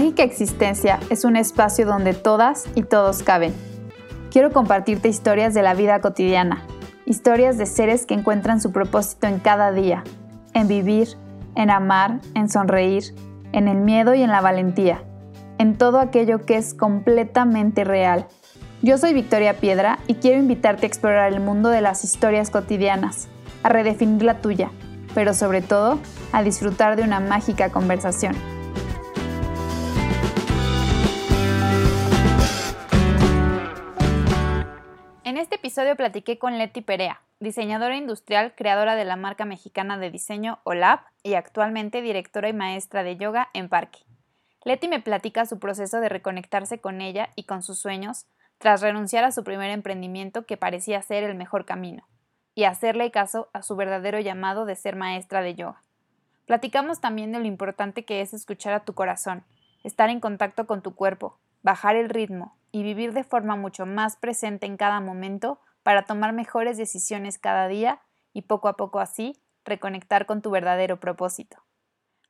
Mágica Existencia es un espacio donde todas y todos caben. Quiero compartirte historias de la vida cotidiana, historias de seres que encuentran su propósito en cada día, en vivir, en amar, en sonreír, en el miedo y en la valentía, en todo aquello que es completamente real. Yo soy Victoria Piedra y quiero invitarte a explorar el mundo de las historias cotidianas, a redefinir la tuya, pero sobre todo a disfrutar de una mágica conversación. En este episodio platiqué con Leti Perea, diseñadora industrial, creadora de la marca mexicana de diseño OLAP y actualmente directora y maestra de yoga en Parque. Leti me platica su proceso de reconectarse con ella y con sus sueños tras renunciar a su primer emprendimiento que parecía ser el mejor camino, y hacerle caso a su verdadero llamado de ser maestra de yoga. Platicamos también de lo importante que es escuchar a tu corazón, estar en contacto con tu cuerpo, bajar el ritmo y vivir de forma mucho más presente en cada momento para tomar mejores decisiones cada día y poco a poco así reconectar con tu verdadero propósito.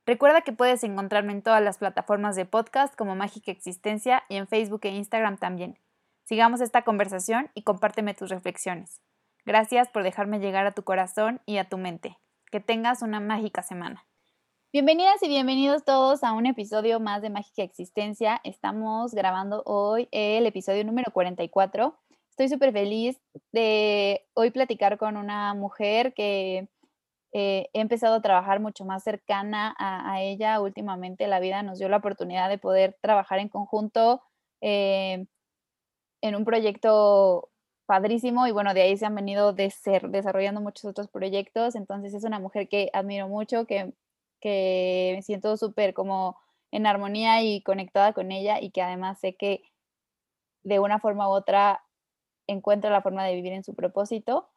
Recuerda que puedes encontrarme en todas las plataformas de podcast como Mágica Existencia y en Facebook e Instagram también. Sigamos esta conversación y compárteme tus reflexiones. Gracias por dejarme llegar a tu corazón y a tu mente. Que tengas una mágica semana. Bienvenidas y bienvenidos todos a un episodio más de Mágica Existencia. Estamos grabando hoy el episodio número 44. Estoy súper feliz de hoy platicar con una mujer que eh, he empezado a trabajar mucho más cercana a, ella. Últimamente la vida nos dio la oportunidad de poder trabajar en conjunto eh, en un proyecto padrísimo y bueno, de ahí se han venido de ser, desarrollando muchos otros proyectos. Entonces es una mujer que admiro mucho, que que me siento súper como en armonía y conectada con ella y que además sé que de una forma u otra encuentra la forma de vivir en su propósito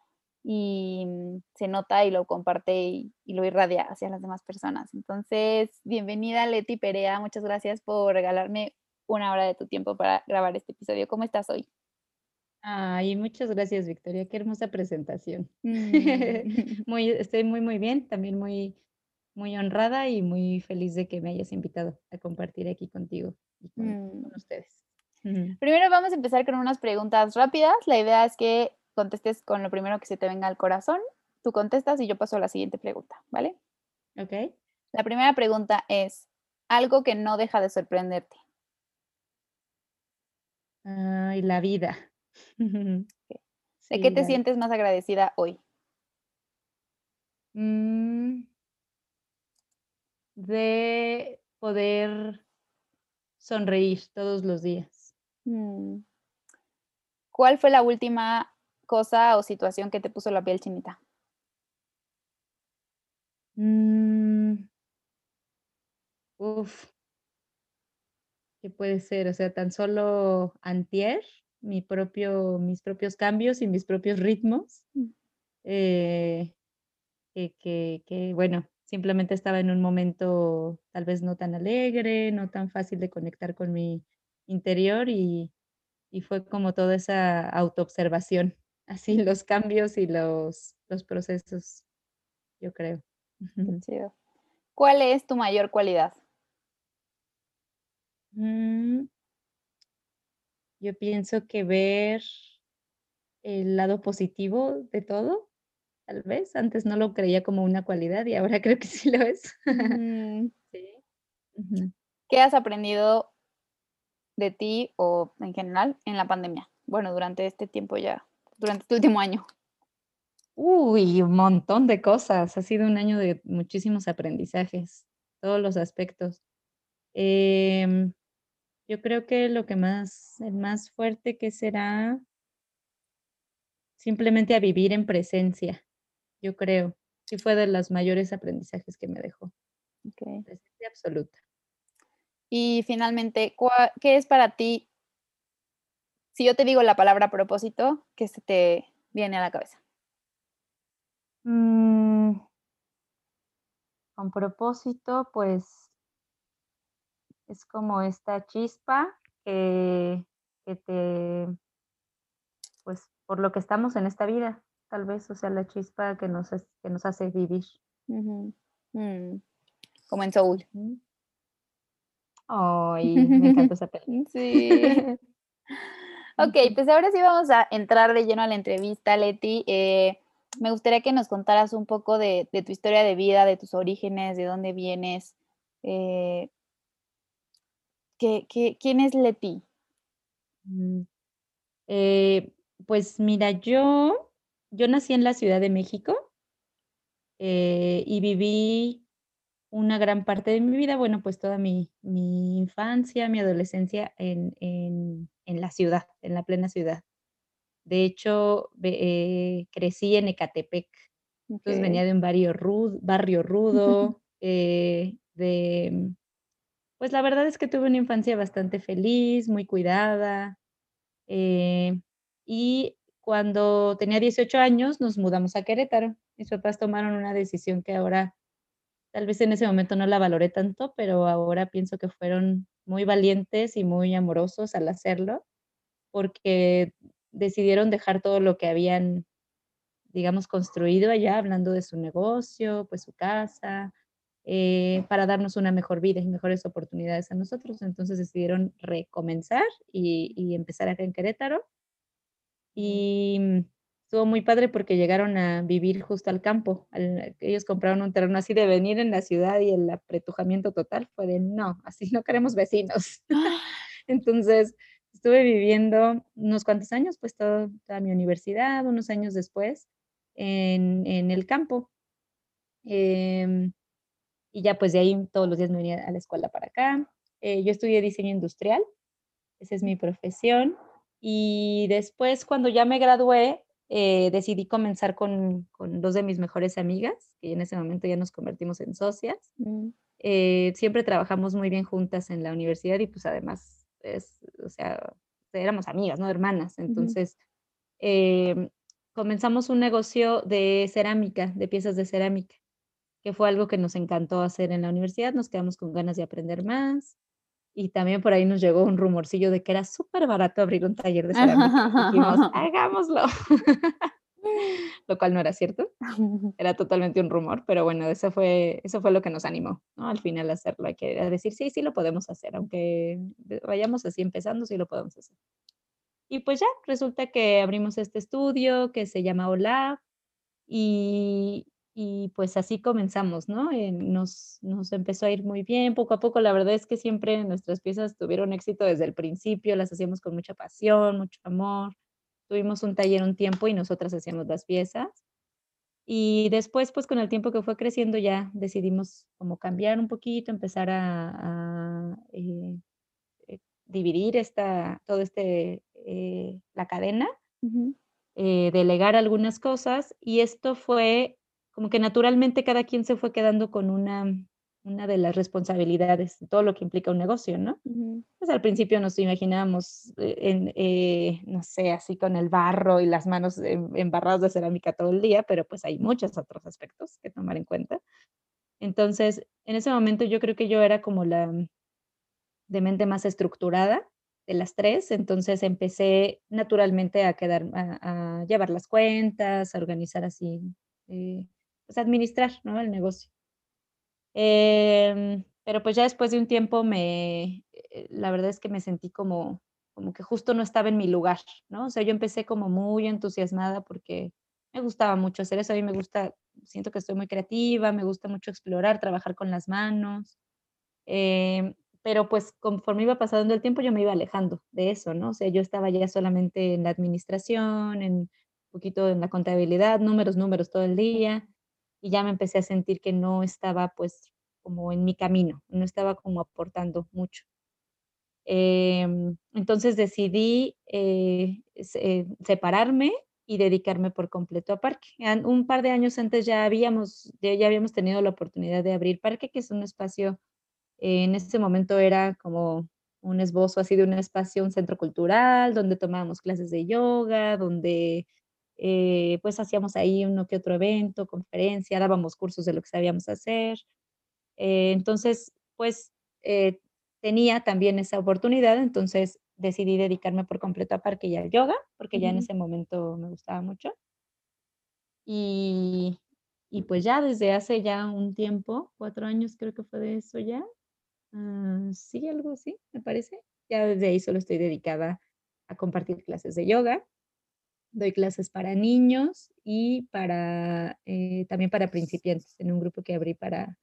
y mm, se nota y lo comparte y, lo irradia hacia las demás personas. Entonces, bienvenida Leti Perea, muchas gracias por regalarme una hora de tu tiempo para grabar este episodio. ¿Cómo estás hoy? Ay, muchas gracias, Victoria. Qué hermosa presentación. Mm. muy, estoy muy, muy bien. También muy muy honrada y muy feliz de que me hayas invitado a compartir aquí contigo y con, mm. ustedes. Primero vamos a empezar con unas preguntas rápidas. La idea es que contestes con lo primero que se te venga al corazón. Tú contestas y yo paso a la siguiente pregunta, ¿vale? Ok. La primera pregunta es, algo que no deja de sorprenderte. Ay, la vida. ¿De qué te sientes más agradecida hoy? Mm de poder sonreír todos los días. Mm. ¿Cuál fue la última cosa o situación que te puso la piel chinita? Mm. Uf. ¿Qué puede ser? O sea, tan solo antier, mi propio, mis propios cambios y mis propios ritmos. Mm. Eh, que, que, bueno, Simplemente estaba en un momento tal vez no tan alegre, no tan fácil de conectar con mi interior y, fue como toda esa autoobservación, así los cambios y los, los procesos, yo creo. ¿Cuál es tu mayor cualidad? Mm. yo pienso que ver el lado positivo de todo tal vez. Antes no lo creía como una cualidad y ahora creo que sí lo es. Mm. sí. ¿Qué has aprendido de ti o en general en la pandemia? Bueno, durante este tiempo ya, durante este último año. Uy, un montón de cosas. Ha sido un año de muchísimos aprendizajes, todos los aspectos. Em, yo creo que lo que más, el más fuerte que será simplemente a vivir en presencia yo creo. Sí fue de los mayores aprendizajes que me dejó. Okay. Presencia absoluta. Y finalmente, ¿qué es para ti? Si yo te digo la palabra propósito, ¿qué se te viene a la cabeza? Mm. con propósito, pues es como esta chispa que, que te, pues por lo que estamos en esta vida, tal vez, o sea, la chispa que nos, que nos hace vivir. Mm. Como en Soul. Ay, me encantó esa película. Sí. Ujú. pues ahora sí vamos a entrar de lleno a la entrevista, Leti. Eh, me gustaría que nos contaras un poco de de tu historia de vida, de tus orígenes, de dónde vienes, eh ¿qué qué quién es Leti? Mm, eh, pues mira, yo yo nací en la Ciudad de México eh, y viví una gran parte de mi vida, bueno, pues toda mi mi infancia, mi adolescencia en en en la ciudad, en la plena ciudad. De hecho, eh, crecí en Ecatepec. Entonces, venía de un barrio ru barrio rudo, eh, de pues, la verdad es que tuve una infancia bastante feliz, muy cuidada, eh, y cuando tenía 18 años, nos mudamos a Querétaro. Mis papás tomaron una decisión que ahora, tal vez en ese momento no la valoré tanto, pero ahora pienso que fueron muy valientes y muy amorosos al hacerlo, porque decidieron dejar todo lo que habían, digamos, construido allá, hablando de su negocio, pues, su casa, eh, para darnos una mejor vida y mejores oportunidades a nosotros. Entonces, decidieron recomenzar y y empezar acá en Querétaro. Y, mm, estuvo muy padre porque llegaron a vivir justo al campo, al ellos compraron un terreno así de venir en la ciudad y el apretujamiento total fue de: "No, así no queremos vecinos". Entonces, estuve viviendo unos cuantos años, pues, todo toda mi universidad, unos años después, en en el campo. Em, y ya, pues, de ahí todos los días me venía a la escuela para acá. Eh, yo estudié diseño industrial, esa es mi profesión. Y después, cuando ya me gradué, eh, decidí comenzar con con 2 de mis mejores amigas, que en ese momento ya nos convertimos en socias. Mm. Eh, siempre trabajamos muy bien juntas en la universidad y, pues, además es o sea, éramos amigas, ¿no?, hermanas. Entonces, em, comenzamos un negocio de cerámica, de piezas de cerámica, que fue algo que nos encantó hacer en la universidad, nos quedamos con ganas de aprender más. Y también por ahí nos llegó un rumorcillo de que era superbarato abrir un taller de cerámica. Dijimos: "Hagámoslo". Lo cual no era cierto, era totalmente un rumor, pero bueno, eso fue eso fue lo que nos animó, ¿no?, al final a hacerlo, hay que a decir: "Sí, sí lo podemos hacer, aunque vayamos así empezando, sí lo podemos hacer". Y pues ya, resulta que abrimos este estudio que se llama OLAB, y y pues así comenzamos, ¿no? Eh, nos nos empezó a ir muy bien, poco a poco, la verdad es que siempre nuestras piezas tuvieron éxito desde el principio, las hacíamos con mucha pasión, mucho amor. Tuvimos un taller un tiempo y nosotras hacíamos las piezas. Y después, pues, con el tiempo que fue creciendo, ya decidimos como cambiar un poquito, empezar a a, eh eh, dividir esta todo este, eh, la cadena Ujú. eh, delegar algunas cosas, y esto fue como que naturalmente cada quien se fue quedando con una una de las responsabilidades, todo lo que implica un negocio, ¿no? Ujú. Pues, al principio nos imaginábamos en, eh, no sé, así con el barro y las manos em embarradas de cerámica todo el día, pero, pues, hay muchos otros aspectos que tomar en cuenta. Entonces, en ese momento yo creo que yo era como la de mente más estructurada de las 3, entonces empecé naturalmente a quedar a a llevar las cuentas, a organizar así, eh, pues, administrar, ¿no?, el negocio. Em, pero, pues, ya después de un tiempo me eh, la verdad es que me sentí como como que justo no estaba en mi lugar, ¿no? O sea, yo empecé como muy entusiasmada porque me gustaba mucho hacer eso, a mí me gusta siento que estoy muy creativa, me gusta mucho explorar, trabajar con las manos, em, pero, pues, conforme iba pasando el tiempo, yo me iba alejando de eso, ¿no? O sea, yo estaba ya solamente en la administración, en un poquito en la contabilidad, números, números todo el día, y ya me empecé a sentir que no estaba, pues, como en mi camino, no estaba como aportando mucho. Em, entonces decidí, eh, se separarme y dedicarme por completo a Parque. Un par de años antes ya habíamos ya habíamos tenido la oportunidad de abrir Parque, que es un espacio, en ese momento era como un esbozo así de un espacio, un centro cultural, donde tomábamos clases de yoga, donde, eh, pues, hacíamos ahí uno que otro evento, conferencia, dábamos cursos de lo que sabíamos hacer. Eh, entonces, pues, eh, tenía también esa oportunidad, entonces decidí dedicarme por completo a Parque y al yoga, porque ya en ese momento me gustaba mucho. Y y, pues, ya desde hace ya un tiempo, 4 años creo que fue de eso ya, Ah, sí, algo así, me parece. Ya desde ahí solo estoy dedicada a compartir clases de yoga. Doy clases para niños y para, eh, también para principiantes, en un grupo que abrí para,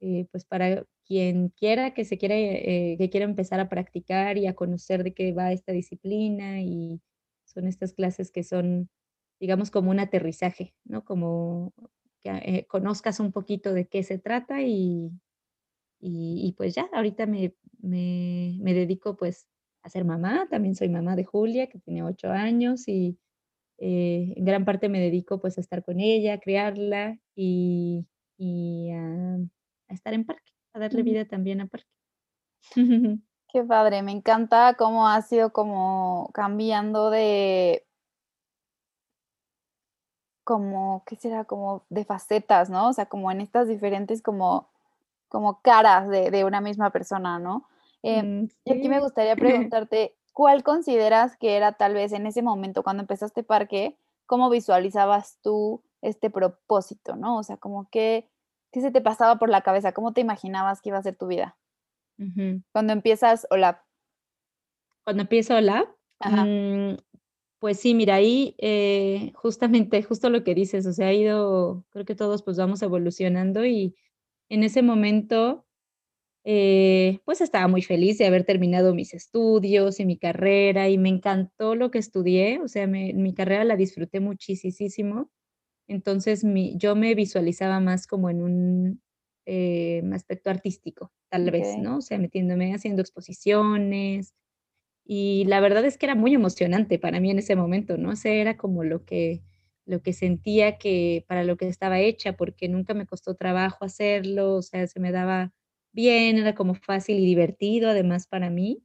eh, pues, para quien quiera que se quiera, eh, que quiera empezar a practicar y a conocer de qué va esta disciplina, y son estas clases que son, digamos, como un aterrizaje, ¿no? Como que, eh, conozcas un poquito de qué se trata y y y pues ya, ahorita me me me dedico, pues, a ser mamá, también soy mamá de Julia, que tiene 8 años, y, eh, en gran parte me dedico, pues, a estar con ella, a criarla y y a a estar en parque, a darle vida también a parque. Qué padre, me encanta cómo has ido como cambiando de como, ¿qué será? Como de facetas, ¿no? O sea, como en estas diferentes como como caras de de una misma persona, ¿no? Eh, Mm, y aquí me gustaría preguntarte, ¿cuál consideras que era tal vez en ese momento cuando empezaste parque? ¿Cómo visualizabas tú este propósito, no? O sea, como qué qué se te pasaba por la cabeza, ¿cómo te imaginabas que iba a ser tu vida? Cuando empiezas Hola. Cuando empiezo Hola, Ajá. mm, pues sí, mira, ahí, eh, justamente, justo lo que dices, o sea, ha ido creo que todos, pues, vamos evolucionando, y en ese momento, eh, pues, estaba muy feliz de haber terminado mis estudios y mi carrera, y me encantó lo que estudié, o sea, me mi carrera la disfruté muchisisísimo. Entonces, mi yo me visualizaba más como en un, eh, aspecto artístico, tal vez. ¿no? O sea, metiéndome, haciendo exposiciones, y la verdad es que era muy emocionante para mí en ese momento, ¿no? O sea, era como lo que lo que sentía que para lo que estaba hecha, porque nunca me costó trabajo hacerlo, o sea, se me daba bien, era como fácil y divertido, además, para mí.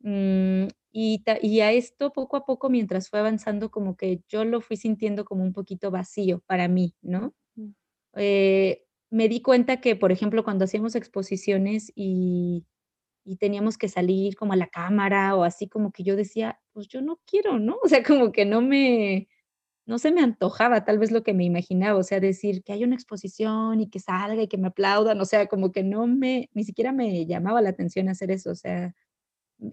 Mm, y y a esto, poco a poco, mientras fue avanzando, como que yo lo fui sintiendo como un poquito vacío para mí, ¿no? Mm. Eh, me di cuenta que, por ejemplo, cuando hacíamos exposiciones y y teníamos que salir como a la cámara o así, como que yo decía: "Pues yo no quiero", ¿no? O sea, como que no me no se me antojaba, tal vez lo que me imaginaba, o sea, decir que haya una exposición y que salga y que me aplaudan, o sea, como que no me ni siquiera me llamaba la atención hacer eso, o sea,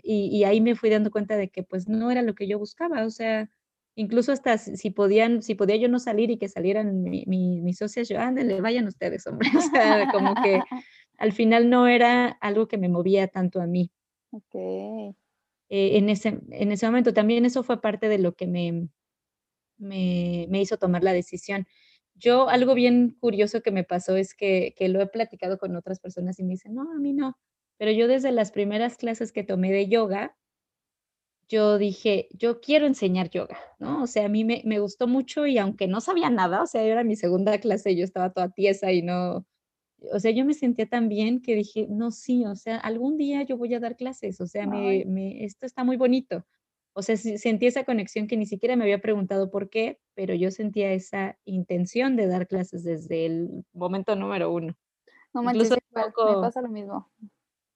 y y ahí me fui dando cuenta de que, pues, no era lo que yo buscaba, o sea, incluso hasta si podían si podía yo no salir y que salieran mi mi mis socias, yo: "Ándele, vayan ustedes, hombre", o sea, como que al final no era algo que me movía tanto a mí. Okey. Eh, en ese en ese momento también eso fue parte de lo que me me me hizo tomar la decisión. Yo algo bien curioso que me pasó es que que lo he platicado con otras personas y me dicen: "No, a mí no", pero yo desde las primeras clases que tomé de yoga yo dije: "Yo quiero enseñar yoga", ¿no? O sea, a mí me me gustó mucho y aunque no sabía nada, o sea, era mi segunda clase yo estaba toda tiesa y no o sea, yo me sentía tan bien que dije: "No, sí, o sea, algún día yo voy a dar clases, o sea, me me esto está muy bonito". O sea, se sentí esa conexión que ni siquiera me había preguntado por qué, pero yo sentía esa intención de dar clases desde el momento número 1. No manches, igual, me poco pasa lo mismo.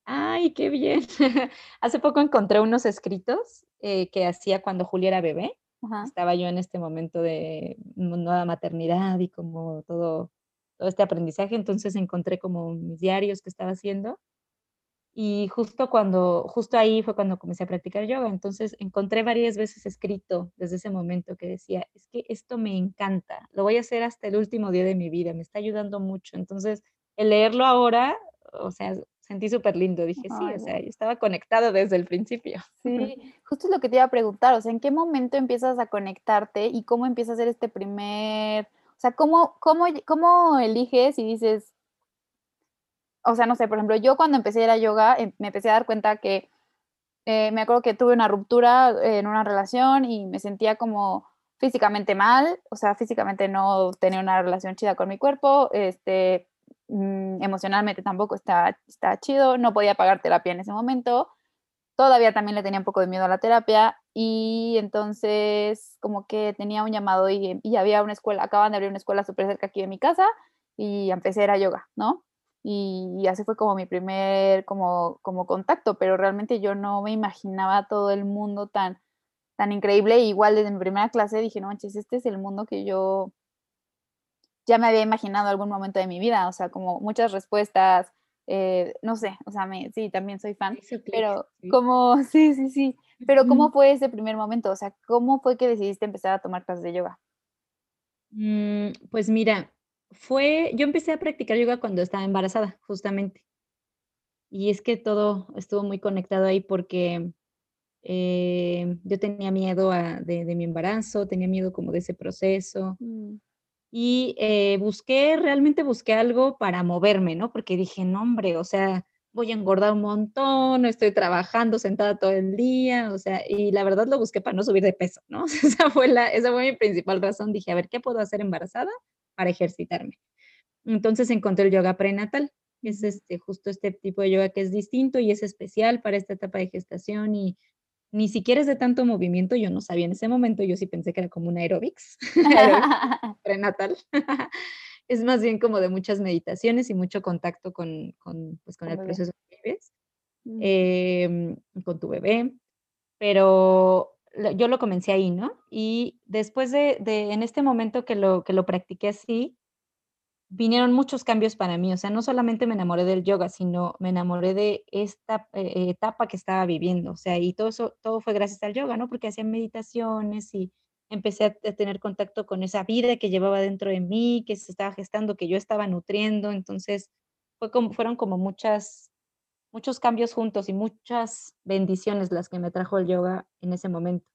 Ay, qué bien. Hace poco encontré unos escritos, eh, que hacía cuando Julia era bebé. Ajá. Estaba yo en este momento de nu nueva maternidad y como todo todo este aprendizaje, entonces encontré como mis diarios que estaba haciendo. Y justo cuando justo ahí fue cuando comencé a practicar yoga. Entonces, encontré varias veces escrito desde ese momento que decía: "Es que esto me encanta, lo voy a hacer hasta el último día de mi vida, me está ayudando mucho". Entonces, el leerlo ahora, o sea, sentí superlindo, dije: "Sí", Ay, o sea, yo estaba conectada desde el principio. Sí, justo es lo que te iba a preguntar, o sea, ¿en qué momento empiezas a conectarte y cómo empieza a ser este primer o sea, cómo cómo cómo eliges y dices o sea, no sé, por ejemplo, yo cuando empecé a ir a yoga, em, me empecé a dar cuenta que, eh, me acuerdo que tuve una ruptura en una relación y me sentía como físicamente mal, o sea, físicamente no tenía una relación chida con mi cuerpo, este, mm, emocionalmente tampoco estaba estaba chido, no podía pagar terapia en ese momento. Todavía también le tenía un poco de miedo a la terapia, y entonces como que tenía un llamado y y había una escuela, acababan de abrir una escuela súper cerca aquí de mi casa, y empecé a ir a yoga, ¿no? Y así fue como mi primer como como contacto, pero realmente yo no me imaginaba todo el mundo tan tan increíble. Igual desde mi primera clase dije: "No manches, este es el mundo que yo" ya me había imaginado algún momento de mi vida, o sea, como muchas respuestas, eh, no sé, o sea, me sí, también soy fan, pero sí. ¿cómo? Sí, sí, sí, pero, ¿cómo fue ese primer momento? O sea, ¿cómo fue que decidiste empezar a tomar clases de yoga? Mm, pues mira, fue yo empecé a practicar yoga cuando estaba embarazada, justamente. Y es que todo estuvo muy conectado ahí porque, eh, yo tenía miedo a de de mi embarazo, tenía miedo como de ese proceso. Mm. Y, eh, busqué, realmente busqué algo para moverme, ¿no? Porque dije: "No, hombre, o sea, voy a engordar un montón, estoy trabajando sentada todo el día", o sea, y la verdad lo busqué para no subir de peso, ¿no? Esa fue la esa fue mi principal razón. Dije: "A ver, ¿qué puedo hacer embarazada para ejercitarme?". Entonces, encontré el yoga prenatal, que es, este, justo este tipo de yoga que es distinto y es especial para esta etapa de gestación, y ni siquiera es de tanto movimiento, yo no sabía en ese momento, yo sí pensé que era como un aeróbics, prenatal. Es más bien como de muchas meditaciones y mucho contacto con con, pues, con el bebé. proceso que vives, em, con tu bebé, pero yo lo comencé ahí, ¿no? Y después de en este momento que lo que lo practiqué así, vinieron muchos cambios para mí, o sea, no solamente me enamoré del yoga, sino me enamoré de esta, eh, etapa que estaba viviendo, o sea, y todo eso todo fue gracias al yoga, ¿no? Porque hacía meditaciones y empecé a a tener contacto con esa vida que llevaba dentro de mí, que se estaba gestando, que yo estaba nutriendo. Entonces, fue como fueron como muchas muchos cambios juntos y muchas bendiciones las que me trajo el yoga en ese momento.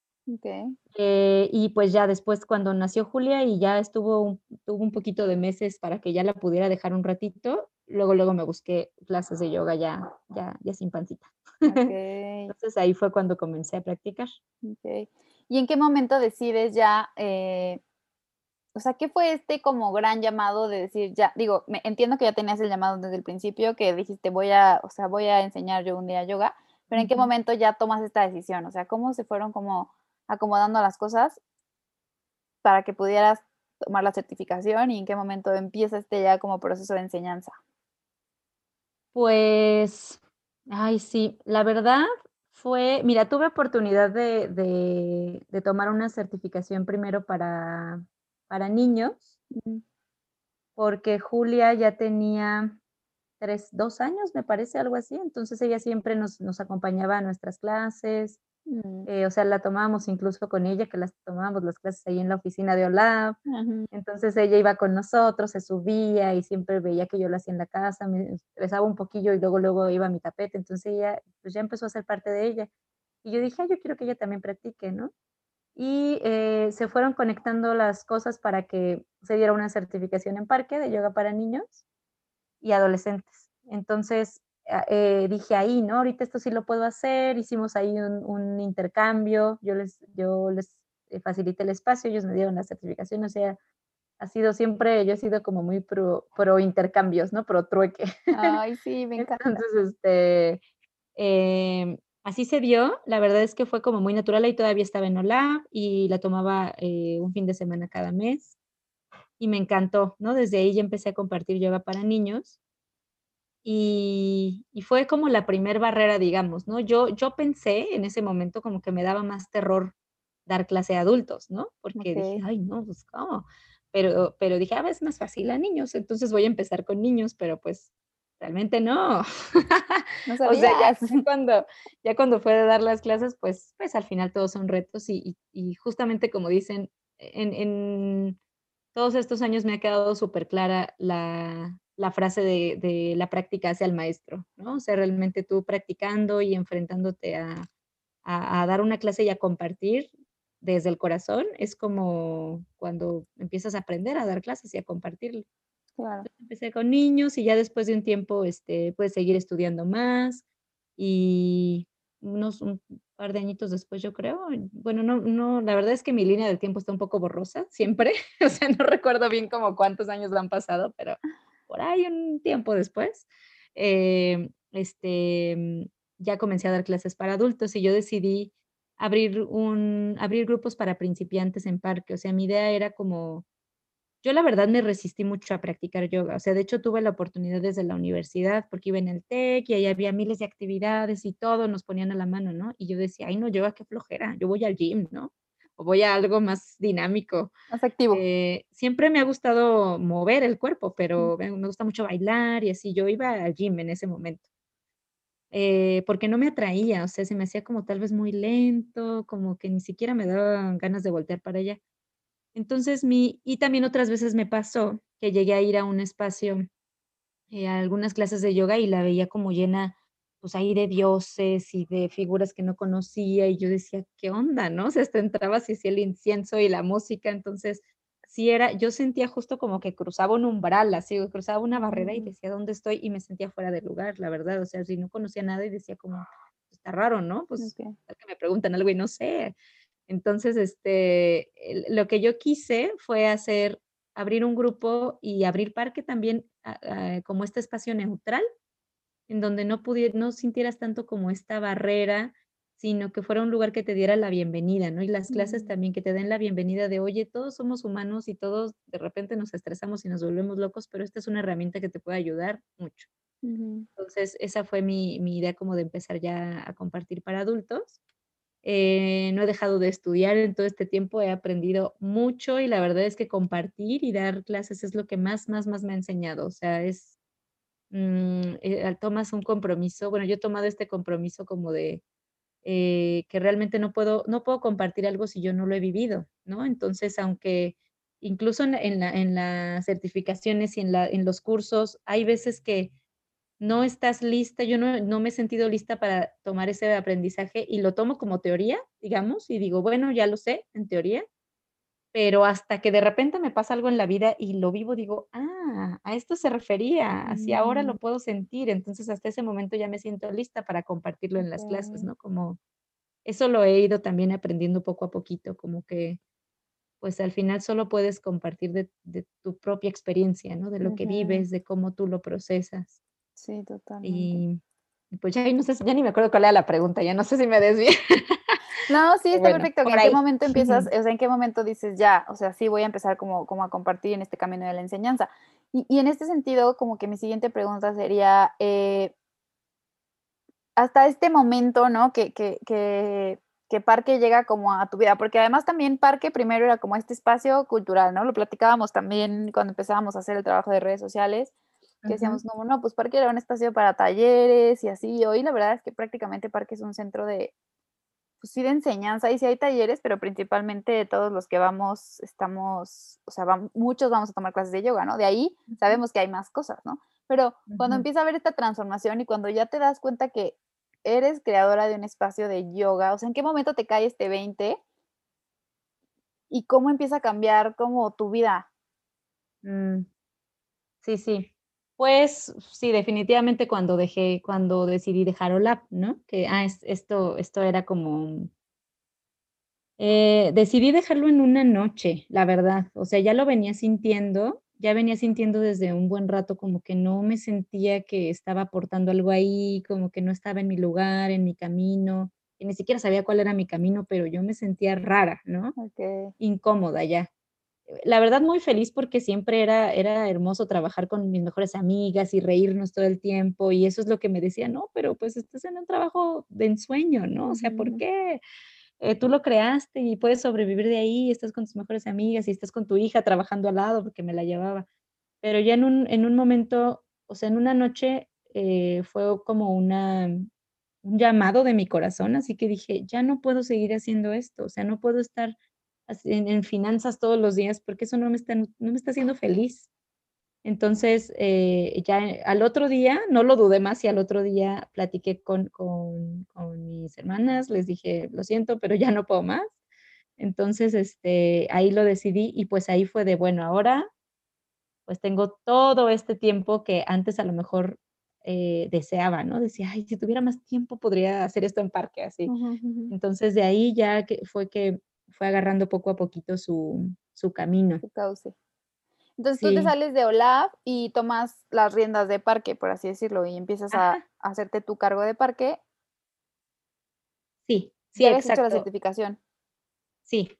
Eh, y pues ya después cuando nació Julia y ya estuvo un tuvo un poquito de meses para que ya la pudiera dejar un ratito, luego, luego me busqué clases de yoga ya ya ya sin pancita. Okey. Entonces, ahí fue cuando comencé a practicar. ¿Y en qué momento decides ya, eh, o sea, qué fue este como gran llamado de decir ya? Digo, me entiendo que ya tenías el llamado desde el principio, que dijiste: "Voy a, o sea, voy a enseñar yo un día yoga", pero, ¿en qué momento ya tomas esta decisión? O sea, ¿cómo se fueron como acomodando las cosas? Para que pudieras tomar la certificación, ¿y en qué momento empieza este ya como proceso de enseñanza? Pues, ay, sí, la verdad fue mira, tuve oportunidad de de de tomar una certificación primero para para niños porque Julia ya tenía 3, 2 años, me parece, algo así. Entonces, ella siempre nos nos acompañaba a nuestras clases, Mm. eh, o sea, la tomábamos incluso con ella, que las tomábamos las clases ahí en la oficina de OLAP. Ujú. Entonces, ella iba con nosotros, se subía y siempre veía que yo lo hacía en la casa, me estresaba un poquillo y luego, luego iba a mi tapete. Entonces, ella, pues, ya empezó a ser parte de ella. Y yo dije: "Ay, yo quiero que ella también practique", ¿no? Y, eh, se fueron conectando las cosas para que se diera una certificación en parque de yoga para niños y adolescentes. Entonces, ah, eh, dije: "Ahí, ¿no? Ahorita esto sí lo puedo hacer". Hicimos ahí un un intercambio, yo les yo les, eh, facilité el espacio, ellos me dieron la certificación, o sea, ha sido siempre yo he sido como muy pro pro intercambios, ¿no? Pro trueque. Ay, sí, me encanta. Entonces, este, em, así se dio. La verdad es que fue como muy natural, ahí todavía estaba en OLAP y la tomaba, eh, un fin de semana cada mes, y me encantó, ¿no? Desde ahí ya empecé a compartir yoga para niños. Y y fue como la primer barrera, digamos, ¿no? Yo yo pensé en ese momento como que me daba más terror dar clase a adultos, ¿no? Porque dije: Okey. "Ay, no, pues, ¿cómo?". Pero pero dije: "Ah, es más fácil a niños, entonces voy a empezar con niños", pero, pues, realmente no. ¡No O sea, ya cuando ya cuando fue de dar las clases, pues pues, al final todos son retos y y y justamente como dicen, en en todos estos años me ha quedado superclara la la frase de de la práctica hace al maestro, ¿no? O sea, realmente tú practicando y enfrentándote a a a dar una clase y a compartir desde el corazón, es como cuando empiezas a aprender a dar clases y a compartirlo. Claro. Empecé con niños y ya después de un tiempo, este, puedes seguir estudiando más, y unos un par de añitos después, yo creo, bueno, no no, la verdad es que mi línea del tiempo está un poco borrosa siempre, o sea, no recuerdo bien como cuántos años han pasado, pero por ahí un tiempo después, em, este, ya comencé a dar clases para adultos y yo decidí abrir un abrir grupos para principiantes en parque. O sea, mi idea era como yo la verdad me resistí mucho a practicar yoga, o sea, de hecho, tuve la oportunidad desde la universidad, porque iba en el TEC y ahí había miles de actividades y todo, nos ponían a la mano, ¿no? Y yo decía: "Ay, no, yoga, qué flojera, yo voy al gym", ¿no? o voy a algo más dinámico. Más activo. Eh, siempre me ha gustado mover el cuerpo, pero me, gusta mucho bailar y así. Yo iba al gym en ese momento. Eh, porque no me atraía, o sea, se me hacía como tal vez muy lento, como que ni siquiera me daban ganas de voltear para allá. Entonces, mi y también otras veces me pasó que llegué a ir a un espacio, eh, a algunas clases de yoga y la veía como llena, pues, ahí de dioses y de figuras que no conocía, y yo decía: "¿Qué onda?", ¿no? O sea, hasta entraba así el incienso y la música, entonces, sí era yo sentía justo como que cruzaba un umbral, así, cruzaba una barrera y decía: "¿Dónde estoy?", y me sentía fuera de lugar, la verdad, o sea, si no conocía nada y decía como: "Está raro, ¿no?, pues, que me preguntan algo y no sé". Entonces, este, lo que yo quise fue hacer abrir un grupo y abrir parque también, ah ah, como este espacio neutral, en donde no no sintieras tanto como esta barrera, sino que fuera un lugar que te diera la bienvenida, ¿no? Y las clases Mm. también que te den la bienvenida de: "Oye, todos somos humanos y todos de repente nos estresamos y nos volvemos locos, pero esta es una herramienta que te puede ayudar mucho". Entonces, esa fue mi mi idea como de empezar ya a compartir para adultos. Eh, no he dejado de estudiar en todo este tiempo, he aprendido mucho y la verdad es que compartir y dar clases es lo que más, más, más me ha enseñado, o sea, es, mm, eh, tomas un compromiso, bueno, yo he tomado este compromiso como de, eh, que realmente no puedo no puedo compartir algo si yo no lo he vivido, ¿no? Entonces, aunque incluso en en la en las certificaciones y en la en los cursos, hay veces que no estás lista, yo no no me he sentido lista para tomar ese aprendizaje y lo tomo como teoría, digamos, y digo: "Bueno, ya lo sé, en teoría", pero hasta que de repente me pasa algo en la vida y lo vivo, digo: "Ah, a esto se refería, así ahora lo Mm. puedo sentir", entonces, hasta ese momento ya me siento lista para compartirlo en las clases. ¿no? Como eso lo he ido también aprendiendo poco a poquito, como que, pues, al final solo puedes compartir de de tu propia experiencia, ¿no? De lo que vives, de cómo tú lo procesas. Sí, totalmente. Y, pues, ya, no sé ya ni me acuerdo cuál era la pregunta, ya no sé si me desvié. No, sí, está bueno, perfecto, ¿en qué momento empiezas? O sea, ¿en qué momento dices: "Ya, o sea, sí voy a empezar como como a compartir en este camino de la enseñanza"? Y y en este sentido, como que mi siguiente pregunta sería, eh hasta este momento, ¿no? Que que que que Parque llega como a tu vida, porque además también Parque primero era como este espacio cultural, ¿no? Lo platicábamos también cuando empezábamos a hacer el trabajo de redes sociales, que decíamos: "No, no, pues Parque era un espacio para talleres y así", y hoy la verdad es que prácticamente Parque es un centro de, pues sí, de enseñanza, y sí hay talleres, pero principalmente todos los que vamos estamos, o sea, vam muchos vamos a tomar clases de yoga, ¿no? De ahí sabemos que hay más cosas, ¿no? Pero cuando Ujú. empieza a haber esta transformación y cuando ya te das cuenta que eres creadora de un espacio de yoga, o sea, ¿en qué momento te cae este 20? ¿Y cómo empieza a cambiar como tu vida? Mm. Sí, sí. Pues, sí, definitivamente cuando dejé cuando decidí dejar Olap, ¿no? Que, ah, es esto esto era como eh, decidí dejarlo en una noche, la verdad. O sea, ya lo venía sintiendo, ya venía sintiendo desde un buen rato como que no me sentía que estaba aportando algo ahí, como que no estaba en mi lugar, en mi camino, y ni siquiera sabía cuál era mi camino, pero yo me sentía rara, ¿no? Okey. Incómoda ya. La verdad, muy feliz porque siempre era era hermoso trabajar con mis mejores amigas y reírnos todo el tiempo, y eso es lo que me decía: "No, pero, pues, estás en un trabajo de ensueño, ¿no? O sea, ¿por qué? Eh, tú lo creaste y puedes sobrevivir de ahí, estás con tus mejores amigas y estás con tu hija trabajando al lado", porque me la llevaba. Pero ya en un en un momento, o sea, en una noche, eh, fue como una un llamado de mi corazón, así que dije: "Ya no puedo seguir haciendo esto, o sea, no puedo estar en en finanzas todos los días, porque eso no me está no me está haciendo feliz". Entonces, eh, ya al otro día, no lo dudé más, y al otro día platiqué con con con mis hermanas, les dije: "Lo siento, pero ya no puedo más". Entonces, este, ahí lo decidí y, pues, ahí fue de, bueno, ahora, pues, tengo todo este tiempo que antes a lo mejor, eh, deseaba, ¿no? Decía: "Ay, si tuviera más tiempo, podría hacer esto en Parque", así. Entonces, de ahí ya que fue que fue agarrando poco a poquito su su camino. Tu cauce. Entonces, tú te sales de Olap y tomas las riendas de Parque, por así decirlo, y empiezas a hacerte tú cargo de Parque. Sí, sí, ¿Ya hecho la certificación? Sí,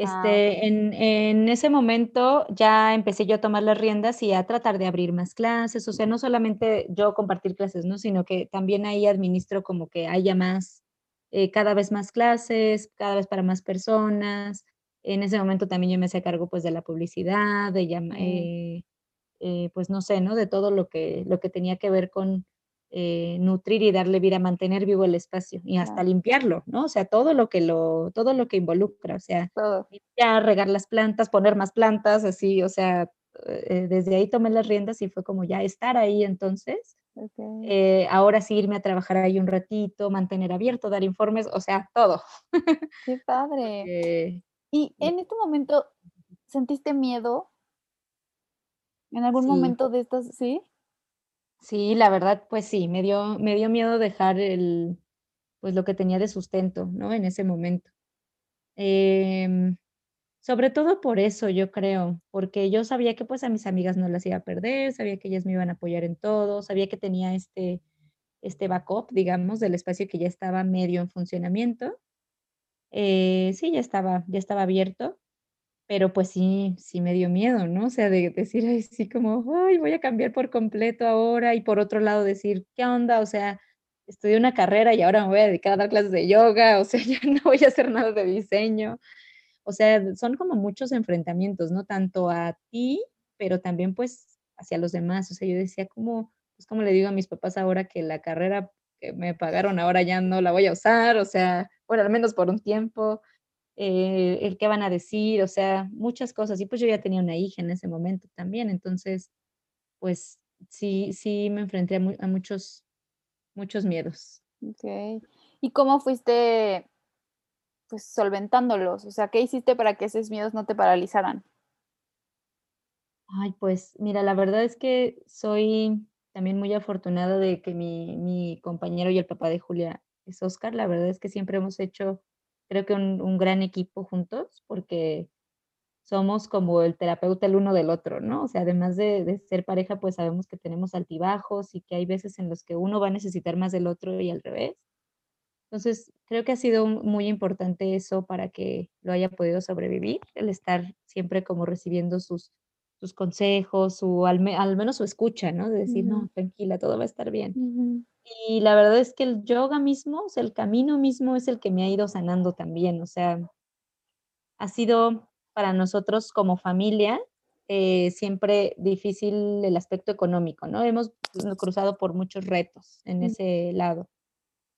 Ah, este, en en ese momento ya empecé yo a tomar las riendas y a tratar de abrir más clases, o sea, no solamente yo compartir clases, ¿no? Sino que también ahí administro como que haya más. Eh, cada vez más clases, cada vez para más personas. En ese momento también yo me hacía cargo, pues, de la publicidad, de llama eh, eh, pues, no sé, ¿no? De todo lo que lo que tenía que ver con, nutrir y darle vida, mantener vivo el espacio y hasta limpiarlo, ¿no? O sea, todo lo que lo todo lo que involucra, o sea, Todo. limpiar, regar las plantas, poner más plantas, así, o sea, desde ahí tomé las riendas y fue como ya estar ahí entonces, Eh, ahora sí irme a trabajar ahí un ratito, mantener abierto, dar informes, o sea, todo. Qué padre. Y en este momento, ¿sentiste miedo? ¿En algún Sí. momento de estos? ¿Sí? Sí, la verdad, pues sí, me dio me dio miedo dejar el pues, lo que tenía de sustento, ¿no? En ese momento. Em, sobre todo por eso, yo creo, porque yo sabía que, pues, a mis amigas no las iba a perder, sabía que ellas me iban a apoyar en todo, sabía que tenía este este backup, digamos, del espacio que ya estaba medio en funcionamiento. Eh, sí, ya estaba ya estaba abierto, pero, pues, sí sí me dio miedo, ¿no? O sea, de decir así como: "Ay, voy a cambiar por completo ahora", y por otro lado decir: "¿Qué onda?, o sea, estudié una carrera y ahora me voy a dedicar a dar clases de yoga, o sea, ya no voy a hacer nada de diseño". O sea, son como muchos enfrentamientos, ¿no? Tanto a ti, pero también, pues, hacia los demás. O sea, yo decía: "¿Cómo, pues, cómo le digo a mis papás ahora que la carrera que me pagaron ahora ya no la voy a usar?". O sea, bueno, al menos por un tiempo, eh, el qué van a decir, o sea, muchas cosas. Y, pues, yo ya tenía una hija en ese momento también. Entonces, pues, sí sí me enfrenté a mu a muchos muchos miedos. Okey. ¿Y cómo fuiste pues, solventándolos? O sea, ¿qué hiciste para que esos miedos no te paralizaran? Ay, pues, mira, la verdad es que soy también muy afortunada de que mi mi compañero y el papá de Julia es Óscar. La verdad es que siempre hemos hecho, creo que un un gran equipo juntos, porque somos como el terapeuta el uno del otro, ¿no? O sea, además de de ser pareja, pues, sabemos que tenemos altibajos y que hay veces en los que uno va a necesitar más del otro y al revés. Entonces, creo que ha sido muy importante eso para que lo haya podido sobrevivir, el estar siempre como recibiendo sus sus consejos, su al me al menos su escucha, ¿no? De decir: Ujú. "No, tranquila, todo va a estar bien". Y la verdad es que el yoga mismo, o sea, el camino mismo es el que me ha ido sanando también, o sea ha sido para nosotros como familia, eh, siempre difícil el aspecto económico, ¿no? Hemos cruzado por muchos retos en Mm. ese lado,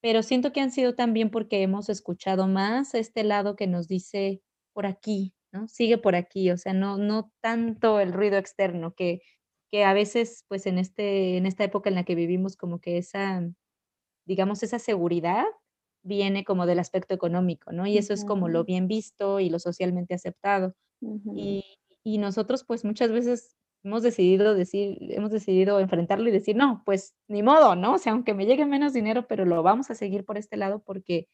pero siento que han sido también porque hemos escuchado más este lado que nos dice: "Por aquí, ¿no? Sigue por aquí", o sea, no no tanto el ruido externo que que a veces, pues, en este en esta época en la que vivimos como que esa, digamos, esa seguridad viene como del aspecto económico, ¿no? Y eso es como lo bien visto y lo socialmente aceptado. Y y nosotros, pues, muchas veces hemos decidido decir hemos decidido enfrentarlo y decir: "No, pues, ni modo, ¿no? O sea, aunque me llegue menos dinero, pero lo vamos a seguir por este lado porque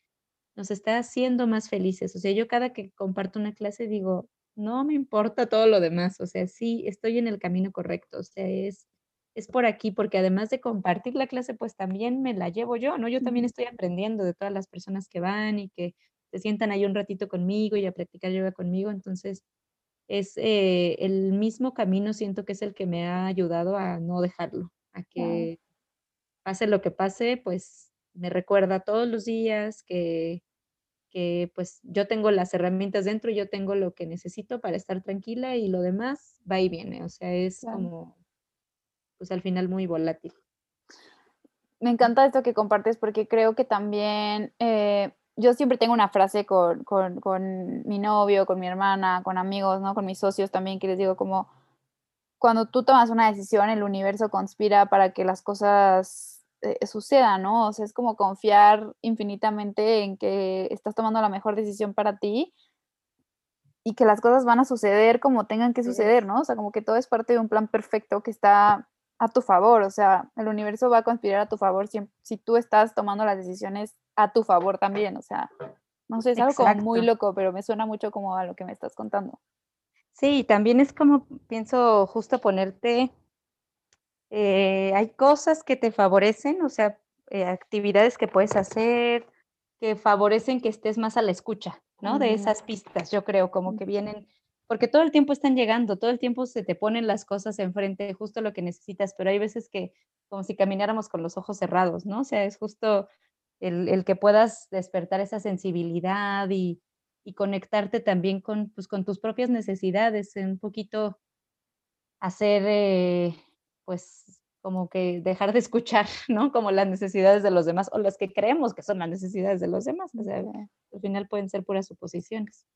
nos está haciendo más felices". O sea, yo cada que comparto una clase digo: "No me importa todo lo demás, o sea, sí, estoy en el camino correcto, o sea, es es por aquí", porque además de compartir la clase, pues, también me la llevo yo, ¿no? Yo también estoy aprendiendo de todas las personas que van y que se sientan ahí un ratito conmigo y a practicar yoga conmigo. Entonces, es, eh, el mismo camino, siento que es el que me ha ayudado a no dejarlo, a que pase lo que pase, pues, me recuerda todos los días que que, pues, yo tengo las herramientas dentro, yo tengo lo que necesito para estar tranquila y lo demás va y viene, o sea, es Claro. como pues, al final muy volátil. Me encanta esto que compartes, porque creo que también, eh, yo siempre tengo una frase con con con mi novio, con mi hermana, con amigos, ¿no? Con mis socios también, que les digo como: "Cuando tú tomas una decisión, el universo conspira para que las cosas, eh, sucedan", ¿no? O sea, es como confiar infinitamente en que estás tomando la mejor decisión para ti y que las cosas van a suceder como tengan que suceder, ¿no? O sea, como que todo es parte de un plan perfecto que está a tu favor, o sea, el universo va a conspirar a tu favor siem si tú estás tomando las decisiones a tu favor también, o sea, no sé, es algo como muy loco, pero me suena mucho como a lo que me estás contando. Sí, también es como pienso justo ponerte eh, hay cosas que te favorecen, o sea, eh, actividades que puedes hacer, que favorecen que estés más a la escucha, ¿no? De esas pistas, yo creo, como que vienen porque todo el tiempo están llegando, todo el tiempo se te ponen las cosas enfrente, justo lo que necesitas, pero hay veces que como si camináramos con los ojos cerrados, ¿no? O sea, es justo el, que puedas despertar esa sensibilidad y, conectarte también con, pues, con tus propias necesidades, un poquito hacer, eh, pues, como que dejar de escuchar, ¿no? Como las necesidades de los demás o las que creemos que son las necesidades de los demás. O sea, al final pueden ser puras suposiciones.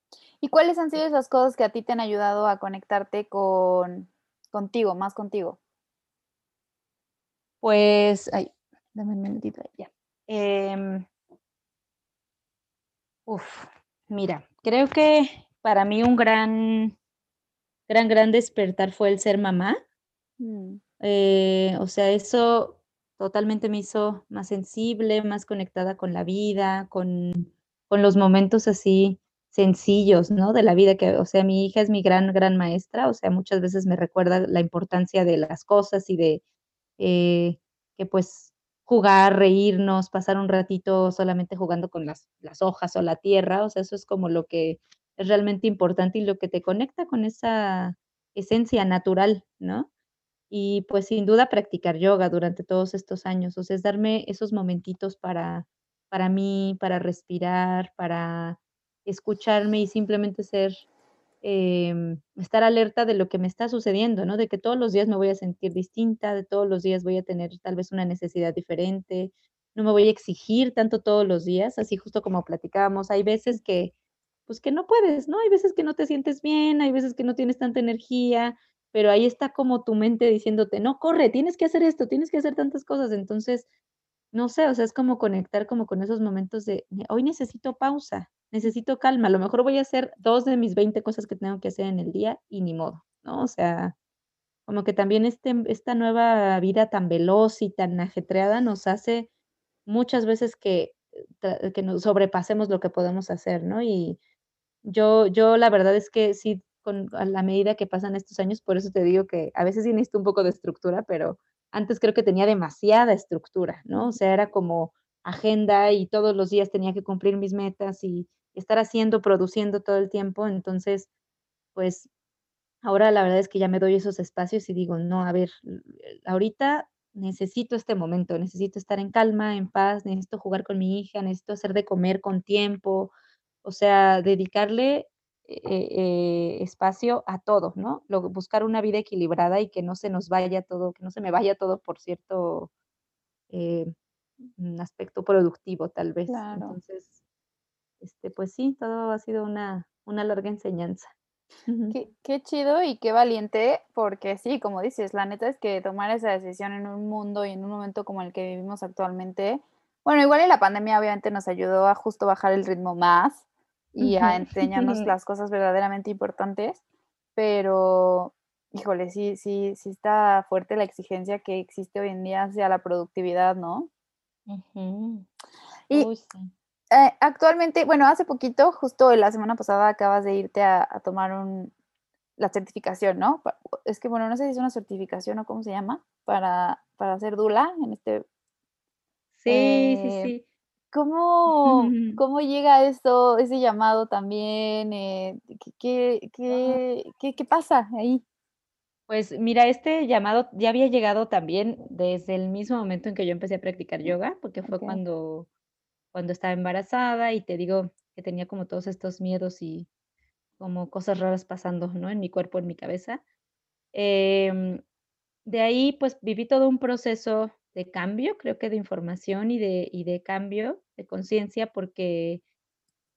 ¿Y cuáles han sido esas cosas que a ti te han ayudado a conectarte con contigo, más contigo? Pues, ay, dame un minutito ya. Em, uf, mira, creo que para mí un gran, gran, gran despertar fue el ser mamá. Mm. Eh, o sea, eso totalmente me hizo más sensible, más conectada con la vida, con, con los momentos así sencillos, ¿no? De la vida, que, o sea, mi hija es mi gran, gran maestra, o sea, muchas veces me recuerda la importancia de las cosas y de eh, que pues jugar, reírnos, pasar un ratito solamente jugando con las, las hojas o la tierra, o sea, eso es como lo que es realmente importante y lo que te conecta con esa esencia natural, ¿no? Y pues sin duda practicar yoga durante todos estos años, o sea, es darme esos momentitos para, para mí, para respirar, para escucharme y simplemente ser Em, estar alerta de lo que me está sucediendo, ¿no? De que todos los días me voy a sentir distinta, de todos los días voy a tener tal vez una necesidad diferente, no me voy a exigir tanto todos los días, así justo como platicábamos, hay veces que, pues que no puedes, ¿no? Hay veces que no te sientes bien, hay veces que no tienes tanta energía, pero ahí está como tu mente diciéndote, no, corre, tienes que hacer esto, tienes que hacer tantas cosas, entonces, no sé, o sea, es como conectar como con esos momentos de, hoy necesito pausa, necesito calma, a lo mejor voy a hacer dos de mis 20 cosas que tengo que hacer en el día y ni modo, ¿no? O sea, como que también este, esta nueva vida tan veloz y tan ajetreada nos hace muchas veces que, eh, que nos sobrepasemos lo que podemos hacer, ¿no? Y yo, yo la verdad es que sí, con, a la medida que pasan estos años, por eso te digo que a veces sí necesito un poco de estructura, pero antes creo que tenía demasiada estructura, ¿no? O sea, era como agenda y todos los días tenía que cumplir mis metas y estar haciendo, produciendo todo el tiempo. Entonces, pues ahora la verdad es que ya me doy esos espacios y digo, no, a ver, ahorita necesito este momento, necesito estar en calma, en paz, necesito jugar con mi hija, necesito hacer de comer con tiempo, o sea, dedicarle eh, eh, espacio a todo, ¿no? buscar una vida equilibrada y que no se nos vaya todo, que no se me vaya todo por cierto eh, aspecto productivo, tal vez. Entonces, este, pues sí, todo ha sido una, una larga enseñanza. Qué, qué, chido y qué valiente, porque sí, como dices, la neta es que tomar esa decisión en un mundo y en un momento como el que vivimos actualmente, bueno, igual y la pandemia obviamente nos ayudó a justo bajar el ritmo más y a enseñarnos las cosas verdaderamente importantes, pero híjole, sí, sí, sí está fuerte la exigencia que existe hoy en día hacia la productividad, ¿no? Y eh, actualmente, bueno, hace poquito, justo la semana pasada, acabas de irte a, tomar un, la certificación, ¿no? Es que, bueno, no sé si es una certificación o cómo se llama, para, para hacer Dula en este... Sí, sí, eh, sí. ¿Cómo, cómo llega eso, ese llamado también? Eh, ¿qué, qué, qué, qué, pasa ahí? Pues mira, este llamado ya había llegado también desde el mismo momento en que yo empecé a practicar yoga, porque fue cuando cuando estaba embarazada y te digo que tenía como todos estos miedos y como cosas raras pasando, ¿no? En mi cuerpo, en mi cabeza. Em, de ahí, pues viví todo un proceso de cambio, creo que de información y de, y de cambio de conciencia, porque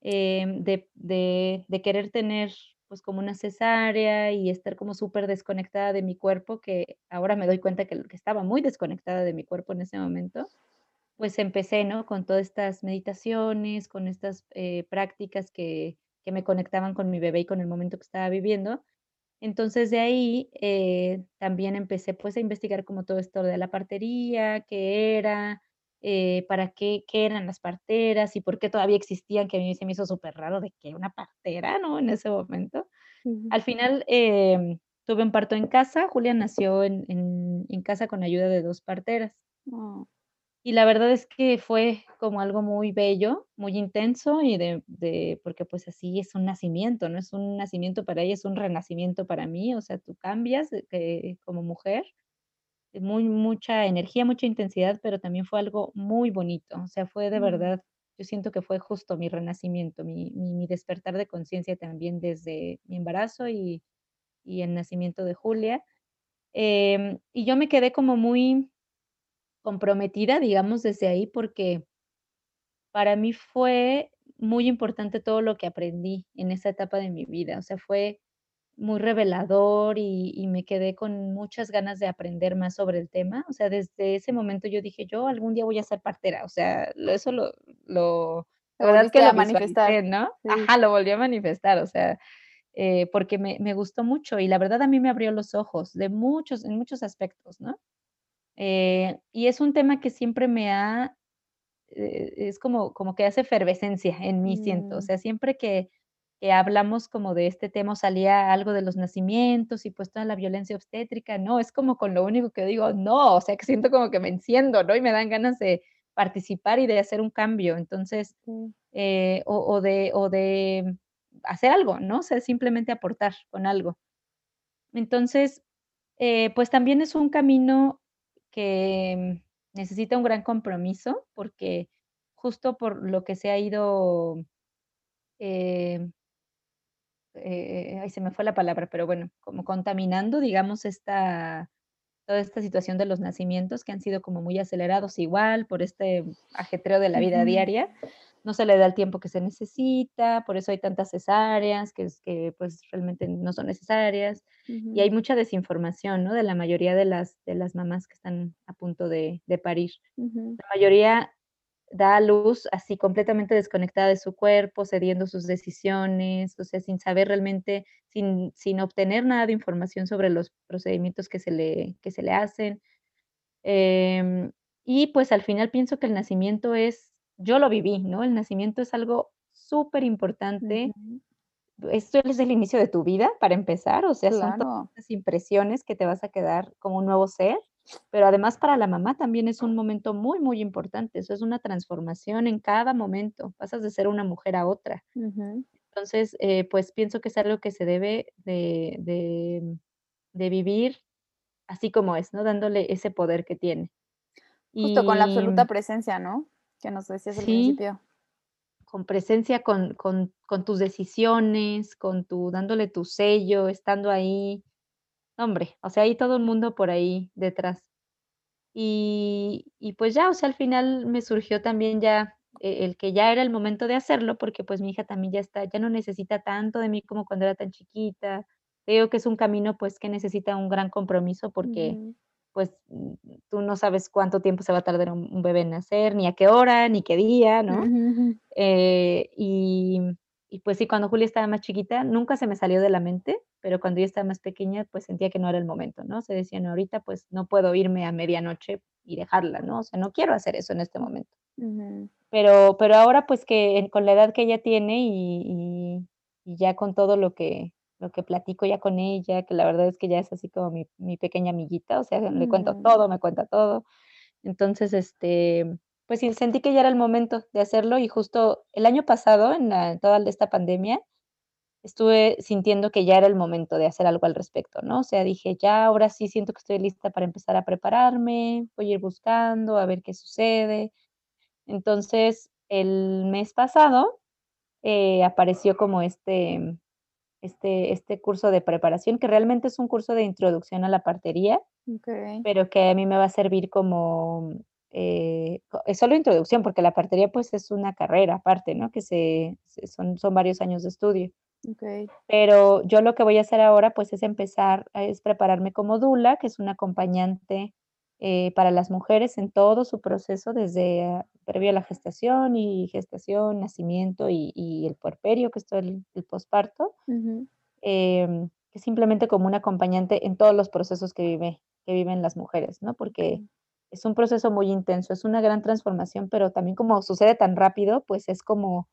em, de, de, de, querer tener pues como una cesárea y estar como súper desconectada de mi cuerpo, que ahora me doy cuenta que, que estaba muy desconectada de mi cuerpo en ese momento pues empecé, ¿no? Con todas estas meditaciones, con estas eh, prácticas que, que, me conectaban con mi bebé y con el momento que estaba viviendo. Entonces de ahí eh, también empecé pues a investigar como todo esto de la partería, qué era, eh, para qué, qué eran las parteras y por qué todavía existían, que a mí se me hizo súper raro de que una partera, ¿no? En ese momento. Al final em, tuve un parto en casa, Julia nació en, en, en casa con ayuda de dos parteras. Oh. Y la verdad es que fue como algo muy bello, muy intenso y de, de, porque pues así es un nacimiento, no es un nacimiento para ella, es un renacimiento para mí, o sea, tú cambias eh, como mujer muy mucha energía, mucha intensidad, pero también fue algo muy bonito. O sea, fue de Mm. verdad, yo siento que fue justo mi renacimiento, mi mi mi despertar de conciencia también desde mi embarazo y y el nacimiento de Julia. Em, y yo me quedé como muy comprometida, digamos, desde ahí, porque para mí fue muy importante todo lo que aprendí en esa etapa de mi vida. O sea, fue muy revelador y y me quedé con muchas ganas de aprender más sobre el tema. O sea, desde ese momento yo dije: "Yo algún día voy a ser partera". O sea, eso lo lo la verdad que lo manifestar. ¿no? Sí. Ajá, lo volví a manifestar, o sea, eh, porque me me gustó mucho y la verdad a mí me abrió los ojos de muchos en muchos aspectos, ¿no? Eh, y es un tema que siempre me ha eh, es como como que hace efervescencia en mí, siento. O Mm. sea, siempre que que hablamos como de este tema, salía algo de los nacimientos y, pues, toda la violencia obstétrica, no, es como con lo único que digo: "No", o sea, que siento como que me enciendo, ¿no? Y me dan ganas de participar y de hacer un cambio. Entonces, Sí. eh, o o de o de hacer algo, ¿no? O sea, simplemente aportar con algo. Entonces, eh, pues, también es un camino que necesita un gran compromiso, porque justo por lo que se ha ido, em eh, ay, se me fue la palabra, pero bueno, como contaminando, digamos, esta toda esta situación de los nacimientos que han sido como muy acelerados, igual por este ajetreo de la vida diaria, no se le da el tiempo que se necesita, por eso hay tantas cesáreas, que que, pues, realmente no son necesarias, y hay mucha desinformación, ¿no? De la mayoría de las de las mamás que están a punto de de parir. La mayoría da a luz así completamente desconectada de su cuerpo, cediendo sus decisiones, o sea, sin saber realmente, sin sin obtener nada de información sobre los procedimientos que se le que se le hacen. Em, y pues, al final pienso que el nacimiento es yo lo viví, ¿no? El nacimiento es algo superimportante. Ujú. Esto es el inicio de tu vida, para empezar, o sea, son todas esas impresiones que te vas a quedar como un nuevo ser, pero además para la mamá también es un momento muy, muy importante. Eso es una transformación en cada momento, pasas de ser una mujer a otra. Entonces, eh, pues, pienso que es algo que se debe de de de vivir así como es, ¿no? Dándole ese poder que tiene. Justo con la absoluta presencia, ¿no? Que nos decías al Sí. principio. Con presencia, con con con tus decisiones, con tu dándole tu sello, estando ahí. Hombre, o sea, hay todo un mundo por ahí detrás. Y y pues ya, o sea, al final me surgió también ya, e el que ya era el momento de hacerlo, porque, pues, mi hija también ya está ya no necesita tanto de mí como cuando era tan chiquita. Te digo que es un camino, pues, que necesita un gran compromiso porque, Ujú. Pues, mm, tú no sabes cuánto tiempo se va a tardar un un bebé en nacer, ni a qué hora, ni qué día, ¿no? Eh, y y pues sí, cuando Julia estaba más chiquita, nunca se me salió de la mente, pero cuando ella estaba más pequeña, pues, sentía que no era el momento, ¿no? Se decía: "No, ahorita, pues, no puedo irme a medianoche y dejarla", ¿no? O sea, no quiero hacer eso en este momento. Pero pero ahora, pues, que con la edad que ella tiene y y y ya con todo lo que lo que platico ya con ella, que la verdad es que ya es así como mi mi pequeña amiguita, o sea, le cuento Mm. todo, me cuenta todo. Entonces, este, pues sí, sentí que ya era el momento de hacerlo y justo el año pasado, en la toda esta pandemia, estuve sintiendo que ya era el momento de hacer algo al respecto, ¿no? O sea, dije: "Ya, ahora sí siento que estoy lista para empezar a prepararme, voy a ir buscando a ver qué sucede". Entonces, el mes pasado, eh, apareció como este este este curso de preparación, que realmente es un curso de introducción a la partería, Okey. pero que a mí me va a servir como, eh, es solo introducción, porque la partería, pues, es una carrera aparte, ¿no? Que se se son son varios años de estudio. Okey. Pero yo lo que voy a hacer ahora, pues, es empezar es prepararme como dula, que es una acompañante, eh, para las mujeres en todo su proceso, desde, ah, previo a la gestación y gestación, nacimiento y y el puerperio, que es todo el el posparto. Ujú. Em, es simplemente como un acompañante en todos los procesos que vive que viven las mujeres, ¿no? Porque es un proceso muy intenso, es una gran transformación, pero también como sucede tan rápido, pues, es como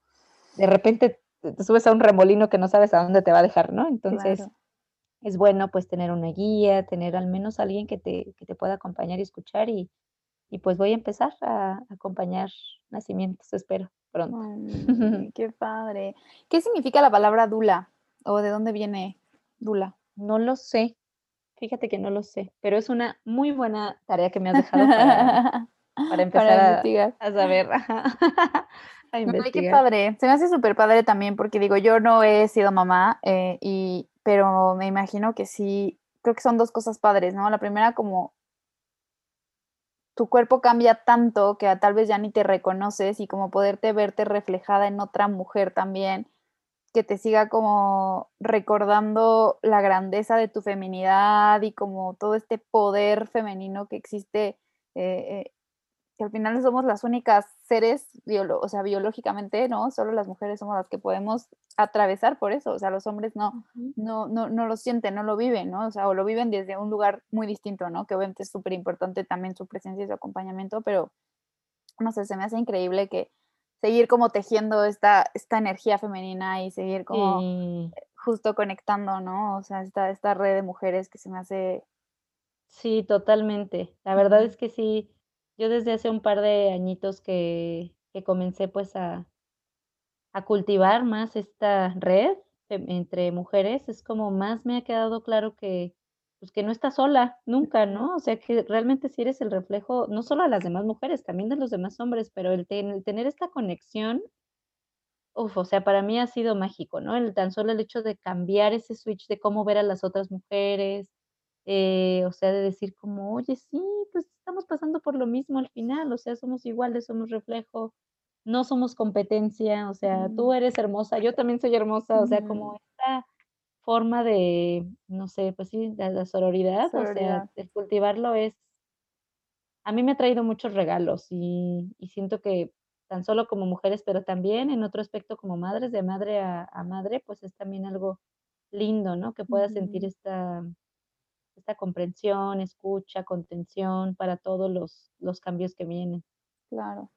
de repente te te subes a un remolino que no sabes a dónde te va a dejar, ¿no? Entonces, Claro. Es bueno, pues, tener una guía, tener al menos alguien que te que te pueda acompañar y escuchar, y y pues voy a empezar a acompañar nacimientos, espero pronto. Ay, qué padre. ¿Qué significa la palabra dula o de dónde viene dula? No lo sé. Fíjate que no lo sé, pero es una muy buena tarea que me has dejado para para empezar Para a investigar. a saber, Ay, qué padre. Se me hace súper padre también, porque digo, yo no he sido mamá, eh, y pero me imagino que sí, creo que son 2 cosas padres, ¿no? La primera, como tu cuerpo cambia tanto que tal vez ya ni te reconoces, y como poderte verte reflejada en otra mujer también, que te siga como recordando la grandeza de tu feminidad y como todo este poder femenino que existe, eh eh, que al final somos las únicas seres o sea, biológicamente, ¿no? Solo las mujeres somos las que podemos atravesar por eso, o sea, los hombres no no no no lo sienten, no lo viven, ¿no? O sea, o lo viven desde un lugar muy distinto, ¿no? Que obviamente es superimportante también su presencia y su acompañamiento, pero no sé, se me hace increíble que seguir como tejiendo esta esta energía femenina y seguir como, Sí. justo conectando, ¿no? O sea, esta esta red de mujeres que se me hace Sí, totalmente. La verdad es que sí, yo desde hace un par de añitos que que comencé, pues, a a cultivar más esta red em entre mujeres, es como más me ha quedado claro que, pues, que no estás sola, nunca. ¿no? O sea, que realmente sí eres el reflejo, no solo de las demás mujeres, también de los demás hombres, pero el ten el tener esta conexión uf, o sea, para mí ha sido mágico, ¿no? El tan solo el hecho de cambiar ese switch de cómo ver a las otras mujeres, eh, o sea, de decir como: "Oye, sí, pues, estamos pasando por lo mismo al final, o sea, somos iguales, somos reflejo, no somos competencia, o sea, Mm. tú eres hermosa, yo también soy hermosa", o sea, como esta forma de, no sé, pues sí, de la sororidad, o sea, Sororidad. el cultivarlo es a mí me ha traído muchos regalos, y y siento que tan solo como mujeres, pero también en otro aspecto como madres, de madre a a madre, pues, es también algo lindo, ¿no? Que puedas sentir Ujú. esta esta comprensión, escucha, contención para todos los los cambios que vienen. Claro.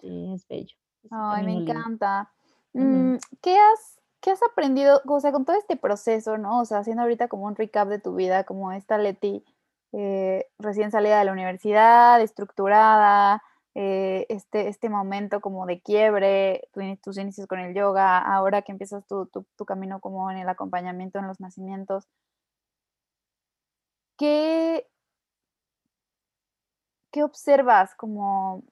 Sí, es bello, es Ay, me lindo. encanta. Mm, ¿qué has qué has aprendido? O sea, con todo este proceso, ¿no? O sea, haciendo ahorita como un recap de tu vida, como esta Leti, eh, recién salida de la universidad, estructurada, eh, este este momento como de quiebre, tus inicios con el yoga, ahora que empiezas tu tu tu camino como en el acompañamiento en los nacimientos. ¿Qué? ¿Qué observas? Como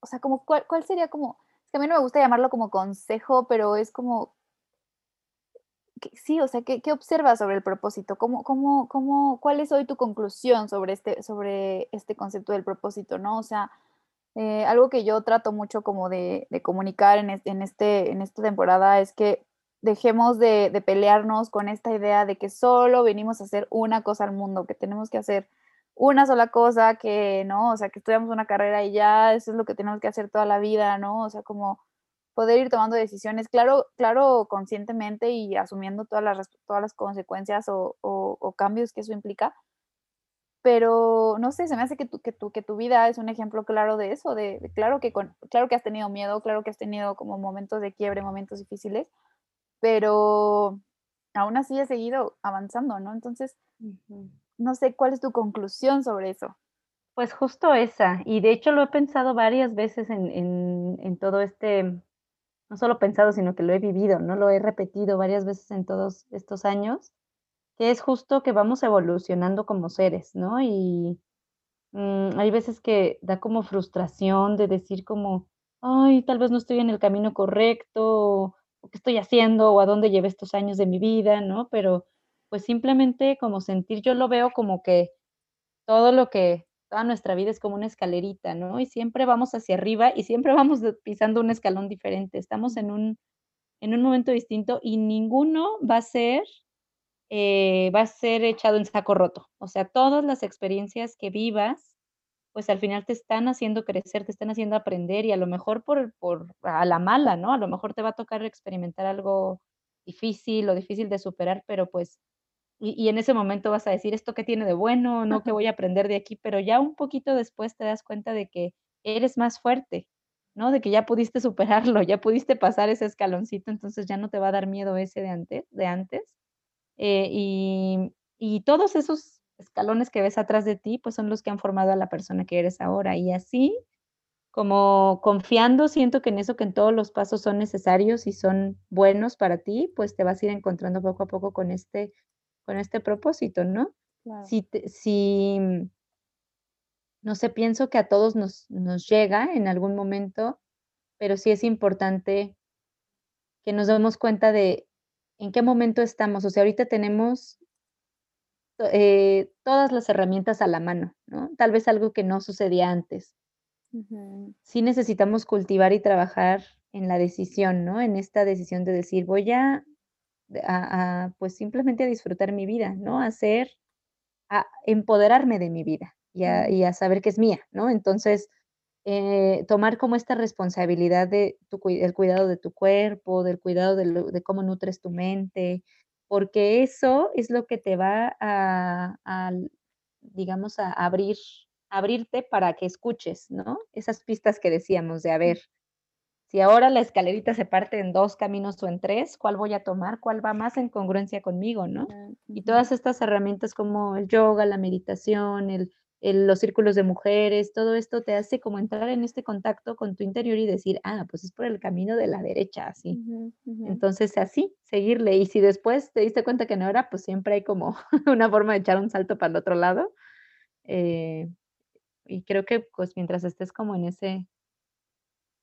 o sea, como, ¿cuál cuál sería como? Es que a mí no me gusta llamarlo como consejo, pero es como sí, o sea, ¿qué qué observas sobre el propósito? ¿Cómo cómo cómo cuál es hoy tu conclusión sobre este sobre este concepto del propósito, no? O sea, eh, algo que yo trato mucho como de de comunicar en este en este en esta temporada es que dejemos de de pelearnos con esta idea de que solo venimos a hacer una cosa al mundo, que tenemos que hacer una sola cosa, que no, o sea, que estudiamos una carrera y ya, eso es lo que tenemos que hacer toda la vida, ¿no? O sea, como poder ir tomando decisiones, claro claro, conscientemente y asumiendo todas las todas las consecuencias o cambios que eso implica. Pero no sé, se me hace que tu que tu que tu vida es un ejemplo claro de eso, de de claro que con claro que has tenido miedo, claro que has tenido como momentos de quiebre, momentos difíciles, pero aún así has seguido avanzando, ¿no? Entonces no sé, ¿cuál es tu conclusión sobre eso? Pues justo esa, y de hecho lo he pensado varias veces en en en todo este no solo pensado, sino que lo he vivido, ¿no? Lo he repetido varias veces en todos estos años, que es justo que vamos evolucionando como seres, ¿no? Y, mm, hay veces que da como frustración de decir como: "Ay, tal vez no estoy en el camino correcto, ¿qué estoy haciendo, o a dónde llevé estos años de mi vida?", ¿no? Pero, pues, simplemente como sentir yo lo veo como que todo lo que toda nuestra vida es como una escalerita, ¿no? Y siempre vamos hacia arriba, y siempre vamos pisando un escalón diferente. Estamos en un en un momento distinto, y ninguno va a ser, eh, va a ser echado en saco roto. O sea, todas las experiencias que vivas, pues, al final te están haciendo crecer, te están haciendo aprender, y a lo mejor por por a la mala, ¿no? A lo mejor te va a tocar experimentar algo difícil, o difícil de superar, pero, pues y y en ese momento vas a decir: "¿Esto qué tiene de bueno? ¿No? ¿Qué voy a aprender de aquí?". Pero ya un poquito después te das cuenta de que eres más fuerte, ¿no? De que ya pudiste superarlo, ya pudiste pasar ese escaloncito, entonces ya no te va a dar miedo ese de ante de antes. Eh, y y todos esos escalones que ves atrás de ti, pues, son los que han formado a la persona que eres ahora. Y así como confiando, siento que en eso, que en todos los pasos son necesarios y son buenos para ti, pues te vas a ir encontrando poco a poco con este, con este propósito, ¿no? Si, si, no sé, pienso que a todos nos, nos llega en algún momento, pero sí es importante que nos demos cuenta de en qué momento estamos. O sea, ahorita tenemos eh, todas las herramientas a la mano, ¿no? Tal vez algo que no sucedía antes. Sí necesitamos cultivar y trabajar en la decisión, ¿no? En esta decisión de decir, voy a, a, pues simplemente a disfrutar mi vida, ¿no? A hacer, a empoderarme de mi vida y a, y a saber que es mía, ¿no? Entonces, eh, tomar como esta responsabilidad de tu, el cuidado de tu cuerpo, del cuidado de, de, cómo nutres tu mente, porque eso es lo que te va a, a digamos, a abrir abrirte para que escuches, ¿no? Esas pistas que decíamos de, a ver, si ahora la escalerita se parte en dos caminos o en tres, ¿cuál voy a tomar? ¿Cuál va más en congruencia conmigo, no? Y todas estas herramientas como el yoga, la meditación, el, los círculos de mujeres, todo esto te hace como entrar en este contacto con tu interior y decir, ah, pues es por el camino de la derecha, así. Entonces, así, seguirle. Y si después te diste cuenta que no era, pues siempre hay como una forma de echar un salto para el otro lado. Eh, y creo que, pues, mientras estés como en ese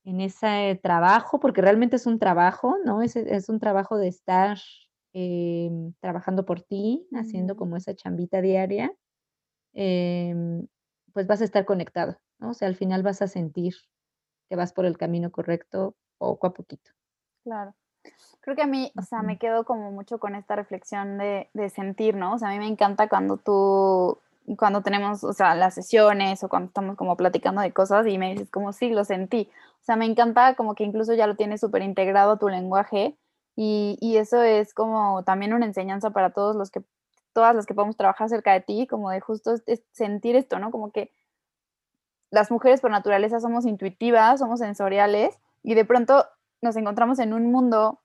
en ese trabajo, porque realmente es un trabajo, ¿no? Es es un trabajo de estar, em, trabajando por ti, haciendo como esa chambita diaria, em, pues vas a estar conectado, ¿no? O sea, al final vas a sentir que vas por el camino correcto poco a poquito. Claro. Creo que a mí, o sea, me quedo como mucho con esta reflexión de de sentir, ¿no? O sea, a mí me encanta cuando tú cuando tenemos, o sea, las sesiones o cuando estamos como platicando de cosas y me dices como, sí, lo sentí. O sea, me encanta como que incluso ya lo tienes súper integrado a tu lenguaje y, y, eso es como también una enseñanza para todos los que, todas las que podemos trabajar cerca de ti, como de justo sentir esto, ¿no? Como que las mujeres por naturaleza somos intuitivas, somos sensoriales y de pronto nos encontramos en un mundo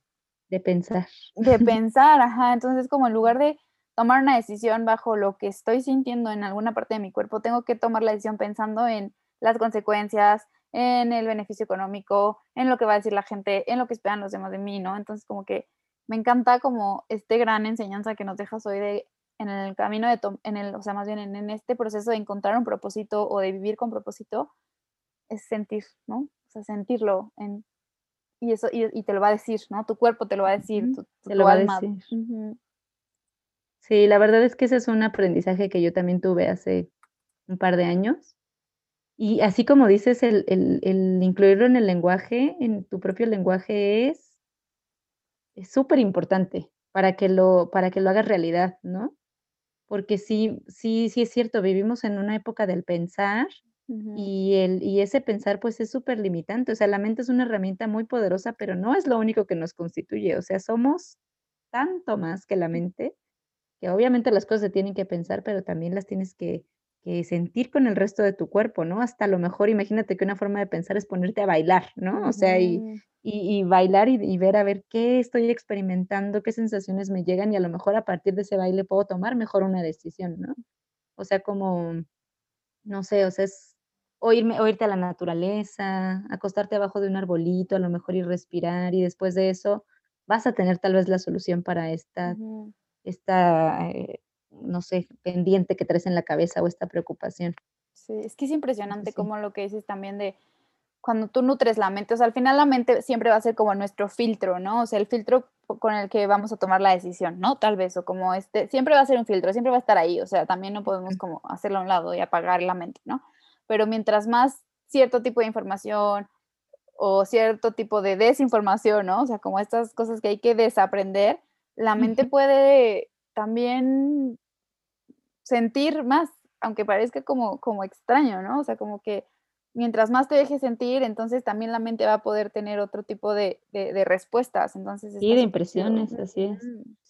de pensar. De pensar, ajá. Entonces, como en lugar de tomar una decisión bajo lo que estoy sintiendo en alguna parte de mi cuerpo, tengo que tomar la decisión pensando en las consecuencias, en el beneficio económico, en lo que va a decir la gente, en lo que esperan los demás de mí, ¿no? Entonces como que me encanta como este gran enseñanza que nos dejas hoy de en el camino de, en el, o sea, más bien en, este proceso de encontrar un propósito o de vivir con propósito, es sentir, ¿no? O sea, sentirlo en, y eso, y, te lo va a decir, ¿no? Tu cuerpo te lo va a decir, tu, te lo va a decir. Sí, la verdad es que ese es un aprendizaje que yo también tuve hace un par de años. Y así como dices, el, el, incluirlo en el lenguaje, en tu propio lenguaje, es súper importante para que lo, para que lo hagas realidad, ¿no? Porque sí, sí, sí es cierto, vivimos en una época del pensar y, el, y ese pensar pues es súper limitante. O sea, la mente es una herramienta muy poderosa, pero no es lo único que nos constituye. O sea, somos tanto más que la mente que obviamente las cosas se tienen que pensar, pero también las tienes que, sentir con el resto de tu cuerpo, ¿no? Hasta a lo mejor imagínate que una forma de pensar es ponerte a bailar, ¿no? O sea, y, y, bailar y, ver a ver qué estoy experimentando, qué sensaciones me llegan y a lo mejor a partir de ese baile puedo tomar mejor una decisión, ¿no? O sea, como, no sé, o sea, es oírme, oírte a la naturaleza, acostarte abajo de un arbolito, a lo mejor y respirar y después de eso vas a tener tal vez la solución para esta esta, eh, no sé, pendiente que traes en la cabeza o esta preocupación. Sí, es que es impresionante como lo que dices también de cuando tú nutres la mente, o sea, al final la mente siempre va a ser como nuestro filtro, ¿no? O sea, el filtro con el que vamos a tomar la decisión, ¿no? Tal vez, o como este, siempre va a ser un filtro, siempre va a estar ahí, o sea, también no podemos como hacerlo a un lado y apagar la mente, ¿no? Pero mientras más cierto tipo de información o cierto tipo de desinformación, ¿no? O sea, como estas cosas que hay que desaprender, la mente puede también sentir más, aunque parezca como, como extraño, ¿no? O sea, como que mientras más te dejes sentir, entonces también la mente va a poder tener otro tipo de, respuestas. Entonces, sí, de impresiones, así es.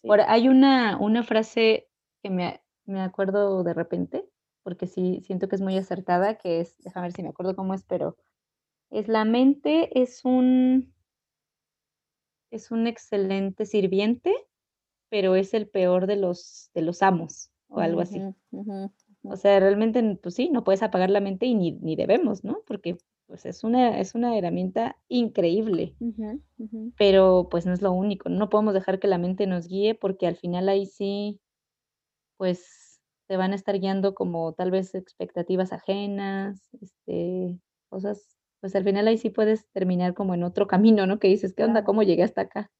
Ahora, hay una, una frase que me, me, acuerdo de repente, porque sí siento que es muy acertada, que es, déjame ver si me acuerdo cómo es, pero es la mente es un, es un excelente sirviente pero es el peor de los, de los amos o algo así. O sea, realmente, pues sí, no puedes apagar la mente y ni, ni debemos, ¿no? Porque pues es una, es una herramienta increíble, pero pues no es lo único, no podemos dejar que la mente nos guíe porque al final ahí sí, pues te van a estar guiando como tal vez expectativas ajenas, este, cosas, pues al final ahí sí puedes terminar como en otro camino, ¿no? Que dices, ¿qué onda? ¿Cómo llegué hasta acá?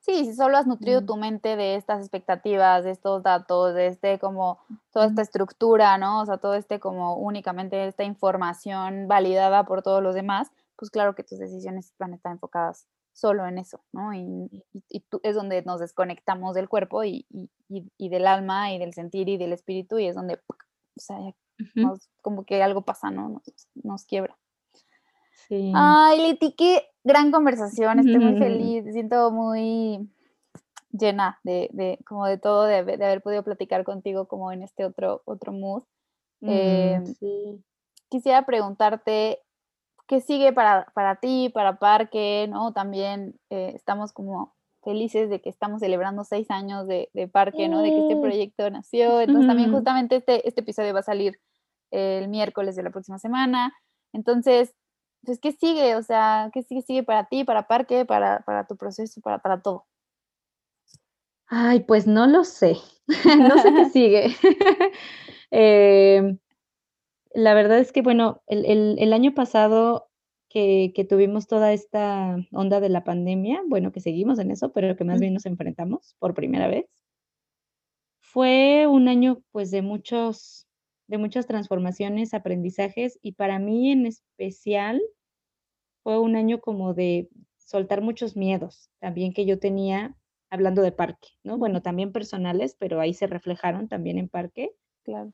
Sí, si solo has nutrido Mm. tu mente de estas expectativas, de estos datos, de este como toda esta estructura, ¿no? O sea, todo este como únicamente esta información validada por todos los demás, pues claro que tus decisiones van a estar enfocadas solo en eso, ¿no? Y, y- y tú es donde nos desconectamos del cuerpo y, y- del alma y del sentir y del espíritu y es donde, o sea, nos- como que algo pasa, ¿no? Nos, nos quiebra. Sí. Ay, Leti, qué gran conversación, estoy muy feliz, me siento muy llena de, de como de todo, de, haber- de haber podido platicar contigo como en este otro, otro mood. Mm, Em, sí. quisiera preguntarte, ¿qué sigue para, para ti, para Parque? ¿no? También eh, estamos como felices de que estamos celebrando seis años de, de Parque, ¿no? De que este ¡Eh! proyecto nació. Entonces también justamente este, este episodio va a salir el miércoles de la próxima semana. Entonces, pues, ¿qué sigue? O sea, ¿qué sigue, sigue para ti, para Parque, para, para tu proceso, para, para todo? Ay, pues no lo sé. No sé qué sigue. Em, la verdad es que, bueno, el el el año pasado que que tuvimos toda esta onda de la pandemia, bueno, que seguimos en eso, pero que más bien nos enfrentamos por primera vez. Fue un año, pues, de muchos de muchas transformaciones, aprendizajes, y para mí en especial fue un año como de soltar muchos miedos, también que yo tenía, hablando de Parque, ¿no? Bueno, también personales, pero ahí se reflejaron también en Parque, Claro.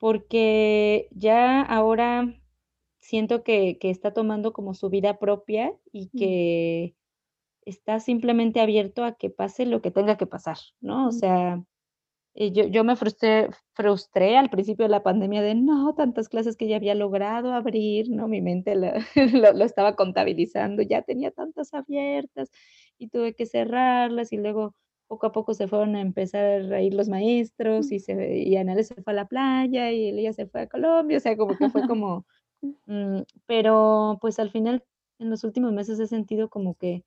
porque ya ahora siento que que está tomando como su vida propia y Mm. que está simplemente abierto a que pase lo que tenga que pasar, ¿no? O Mm. sea, yo yo me frustré frustré al principio de la pandemia de: "No, tantas clases que ya había logrado abrir", ¿no? Mi mente lo lo lo estaba contabilizando, ya tenía tantas abiertas y tuve que cerrarlas, y luego poco a poco se fueron a empezar a ir los maestros, y se y Anales se fue a la playa, y Elías se fue a Colombia, o sea, como que fue como, mm, pero, pues, al final, en los últimos meses he sentido como que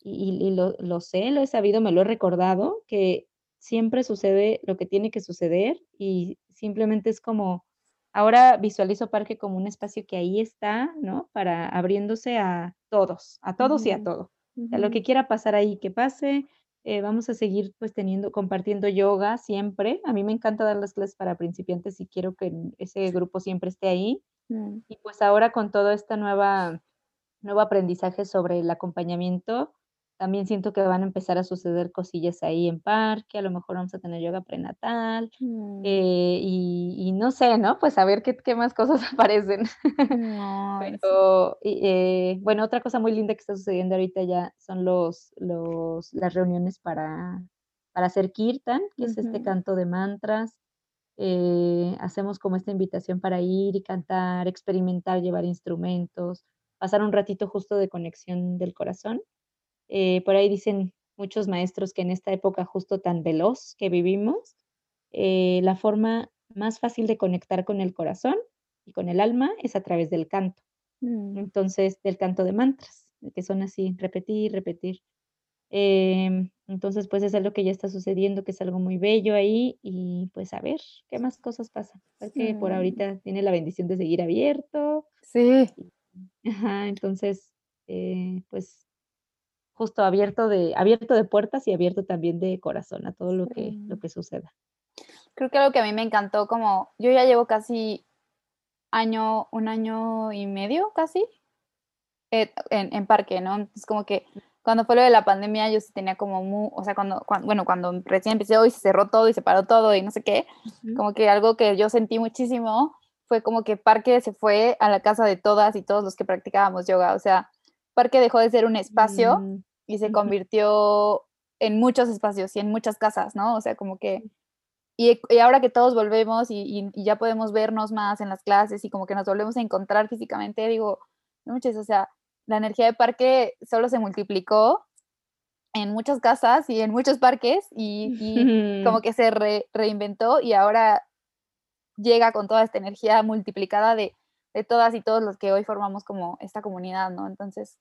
y y y lo lo sé, lo he sabido, me lo he recordado, que siempre sucede lo que tiene que suceder, y simplemente es como ahora visualizo Parque como un espacio que ahí está, ¿no? Para abriéndose a todos, a todos y a todo. A lo que quiera pasar ahí, que pase, eh, vamos a seguir, pues, teniendo compartiendo yoga siempre. A mí me encanta dar las clases para principiantes y quiero que ese grupo siempre esté ahí. Mm. Y, pues, ahora con toda esta nueva nuevo aprendizaje sobre el acompañamiento, también siento que van a empezar a suceder cosillas ahí en Parque, a lo mejor vamos a tener yoga prenatal, Mm. eh, y y no sé, ¿no? Pues, a ver qué qué más cosas aparecen. Pero, eh, bueno, otra cosa muy linda que está sucediendo ahorita ya son los los las reuniones para para hacer kirtan, que es este canto de mantras. Eh, hacemos como esta invitación para ir y cantar, experimentar, llevar instrumentos, pasar un ratito justo de conexión del corazón. Eh, por ahí dicen muchos maestros que en esta época justo tan veloz que vivimos, eh, la forma más fácil de conectar con el corazón y con el alma es a través del canto. Mm. Entonces, del canto de mantras, que son así, repetir, repetir. Em, entonces, pues, es algo que ya está sucediendo, que es algo muy bello ahí y, pues, a ver qué más cosas pasan. Porque por ahorita tiene la bendición de seguir abierto. Sí. ajá, entonces, eh, pues, justo abierto de abierto de puertas y abierto también de corazón a todo lo que lo que suceda. Creo que algo que a mí me encantó, como yo ya llevo casi año, un año y medio, casi, eh, en en Parque, ¿no? Es como que cuando fue lo de la pandemia, yo sí tenía como mu o sea, cuando cuan bueno, cuando recién empecé, y se cerró todo, y se paró todo, y no sé qué, Ujú. como que algo que yo sentí muchísimo fue como que Parque se fue a la casa de todas y todos los que practicábamos yoga. O sea, Parque dejó de ser un espacio Mm, y se convirtió en muchos espacios y en muchas casas, ¿no? O sea, como que y y ahora que todos volvemos y y y ya podemos vernos más en las clases y como que nos volvemos a encontrar físicamente, digo, no manches, o sea, la energía de Parque solo se multiplicó en muchas casas y en muchos parques, y como que se re reinventó, y ahora llega con toda esta energía multiplicada de de todas y todos los que hoy formamos como esta comunidad, ¿no? Entonces,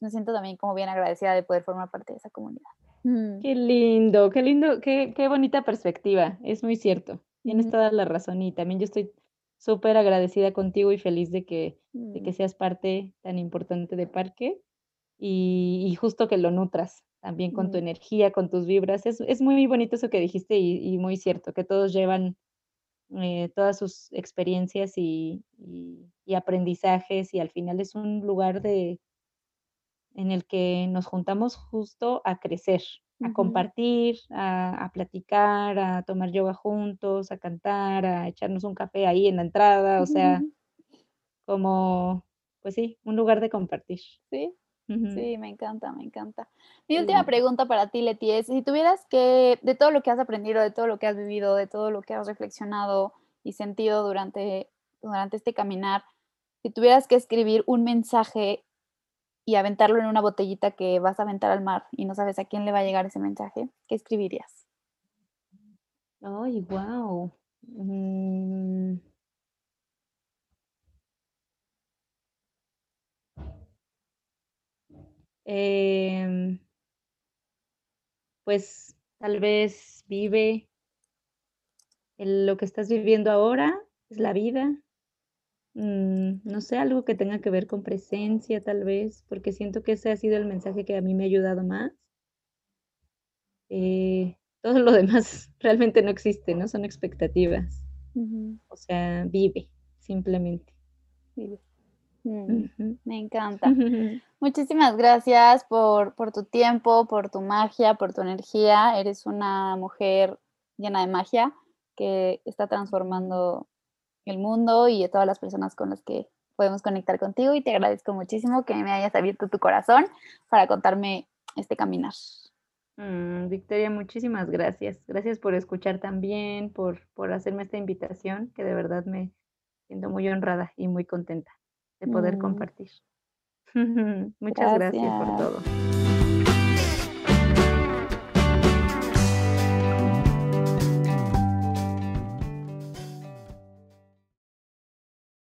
me siento también como bien agradecida de poder formar parte de esa comunidad. Mm. Qué lindo, qué lindo, qué, qué bonita perspectiva, es muy cierto, tienes toda la razón y también yo estoy súper agradecida contigo y feliz de que, de que mm. seas parte tan importante de Parque y, justo que lo nutras también con tu mm. energía, con tus vibras. Es, es, muy bonito eso que dijiste y, muy cierto, que todos llevan eh, todas sus experiencias y, y, aprendizajes y al final es un lugar de, en el que nos juntamos justo a crecer, a compartir, a, platicar, a tomar yoga juntos, a cantar, a echarnos un café ahí en la entrada, o sea, como, pues sí, un lugar de compartir. Sí, sí, me encanta, me encanta. Mi última pregunta para ti, Leti, es, si tuvieras que, de todo lo que has aprendido, de todo lo que has vivido, de todo lo que has reflexionado y sentido durante, durante este caminar, si tuvieras que escribir un mensaje y aventarlo en una botellita que vas a aventar al mar y no sabes a quién le va a llegar ese mensaje, ¿qué escribirías? Ay, wow. Mm. Em, pues tal vez vive lo que estás viviendo ahora, es la vida, Mm, no sé, algo que tenga que ver con presencia, tal vez, porque siento que ese ha sido el mensaje que a mí me ha ayudado más. Eh, todo lo demás realmente no existe, ¿no? Son expectativas. O sea, vive, simplemente. Vive. Mm, me encanta. Muchísimas gracias por, por tu tiempo, por tu magia, por tu energía. Eres una mujer llena de magia que está transformando el mundo y a todas las personas con las que podemos conectar contigo y te agradezco muchísimo que me hayas abierto tu corazón para contarme este caminar. Mm, Victoria, muchísimas gracias. Gracias por escuchar también, por, por hacerme esta invitación, que de verdad me siento muy honrada y muy contenta de poder mm. compartir. Muchas gracias por todo.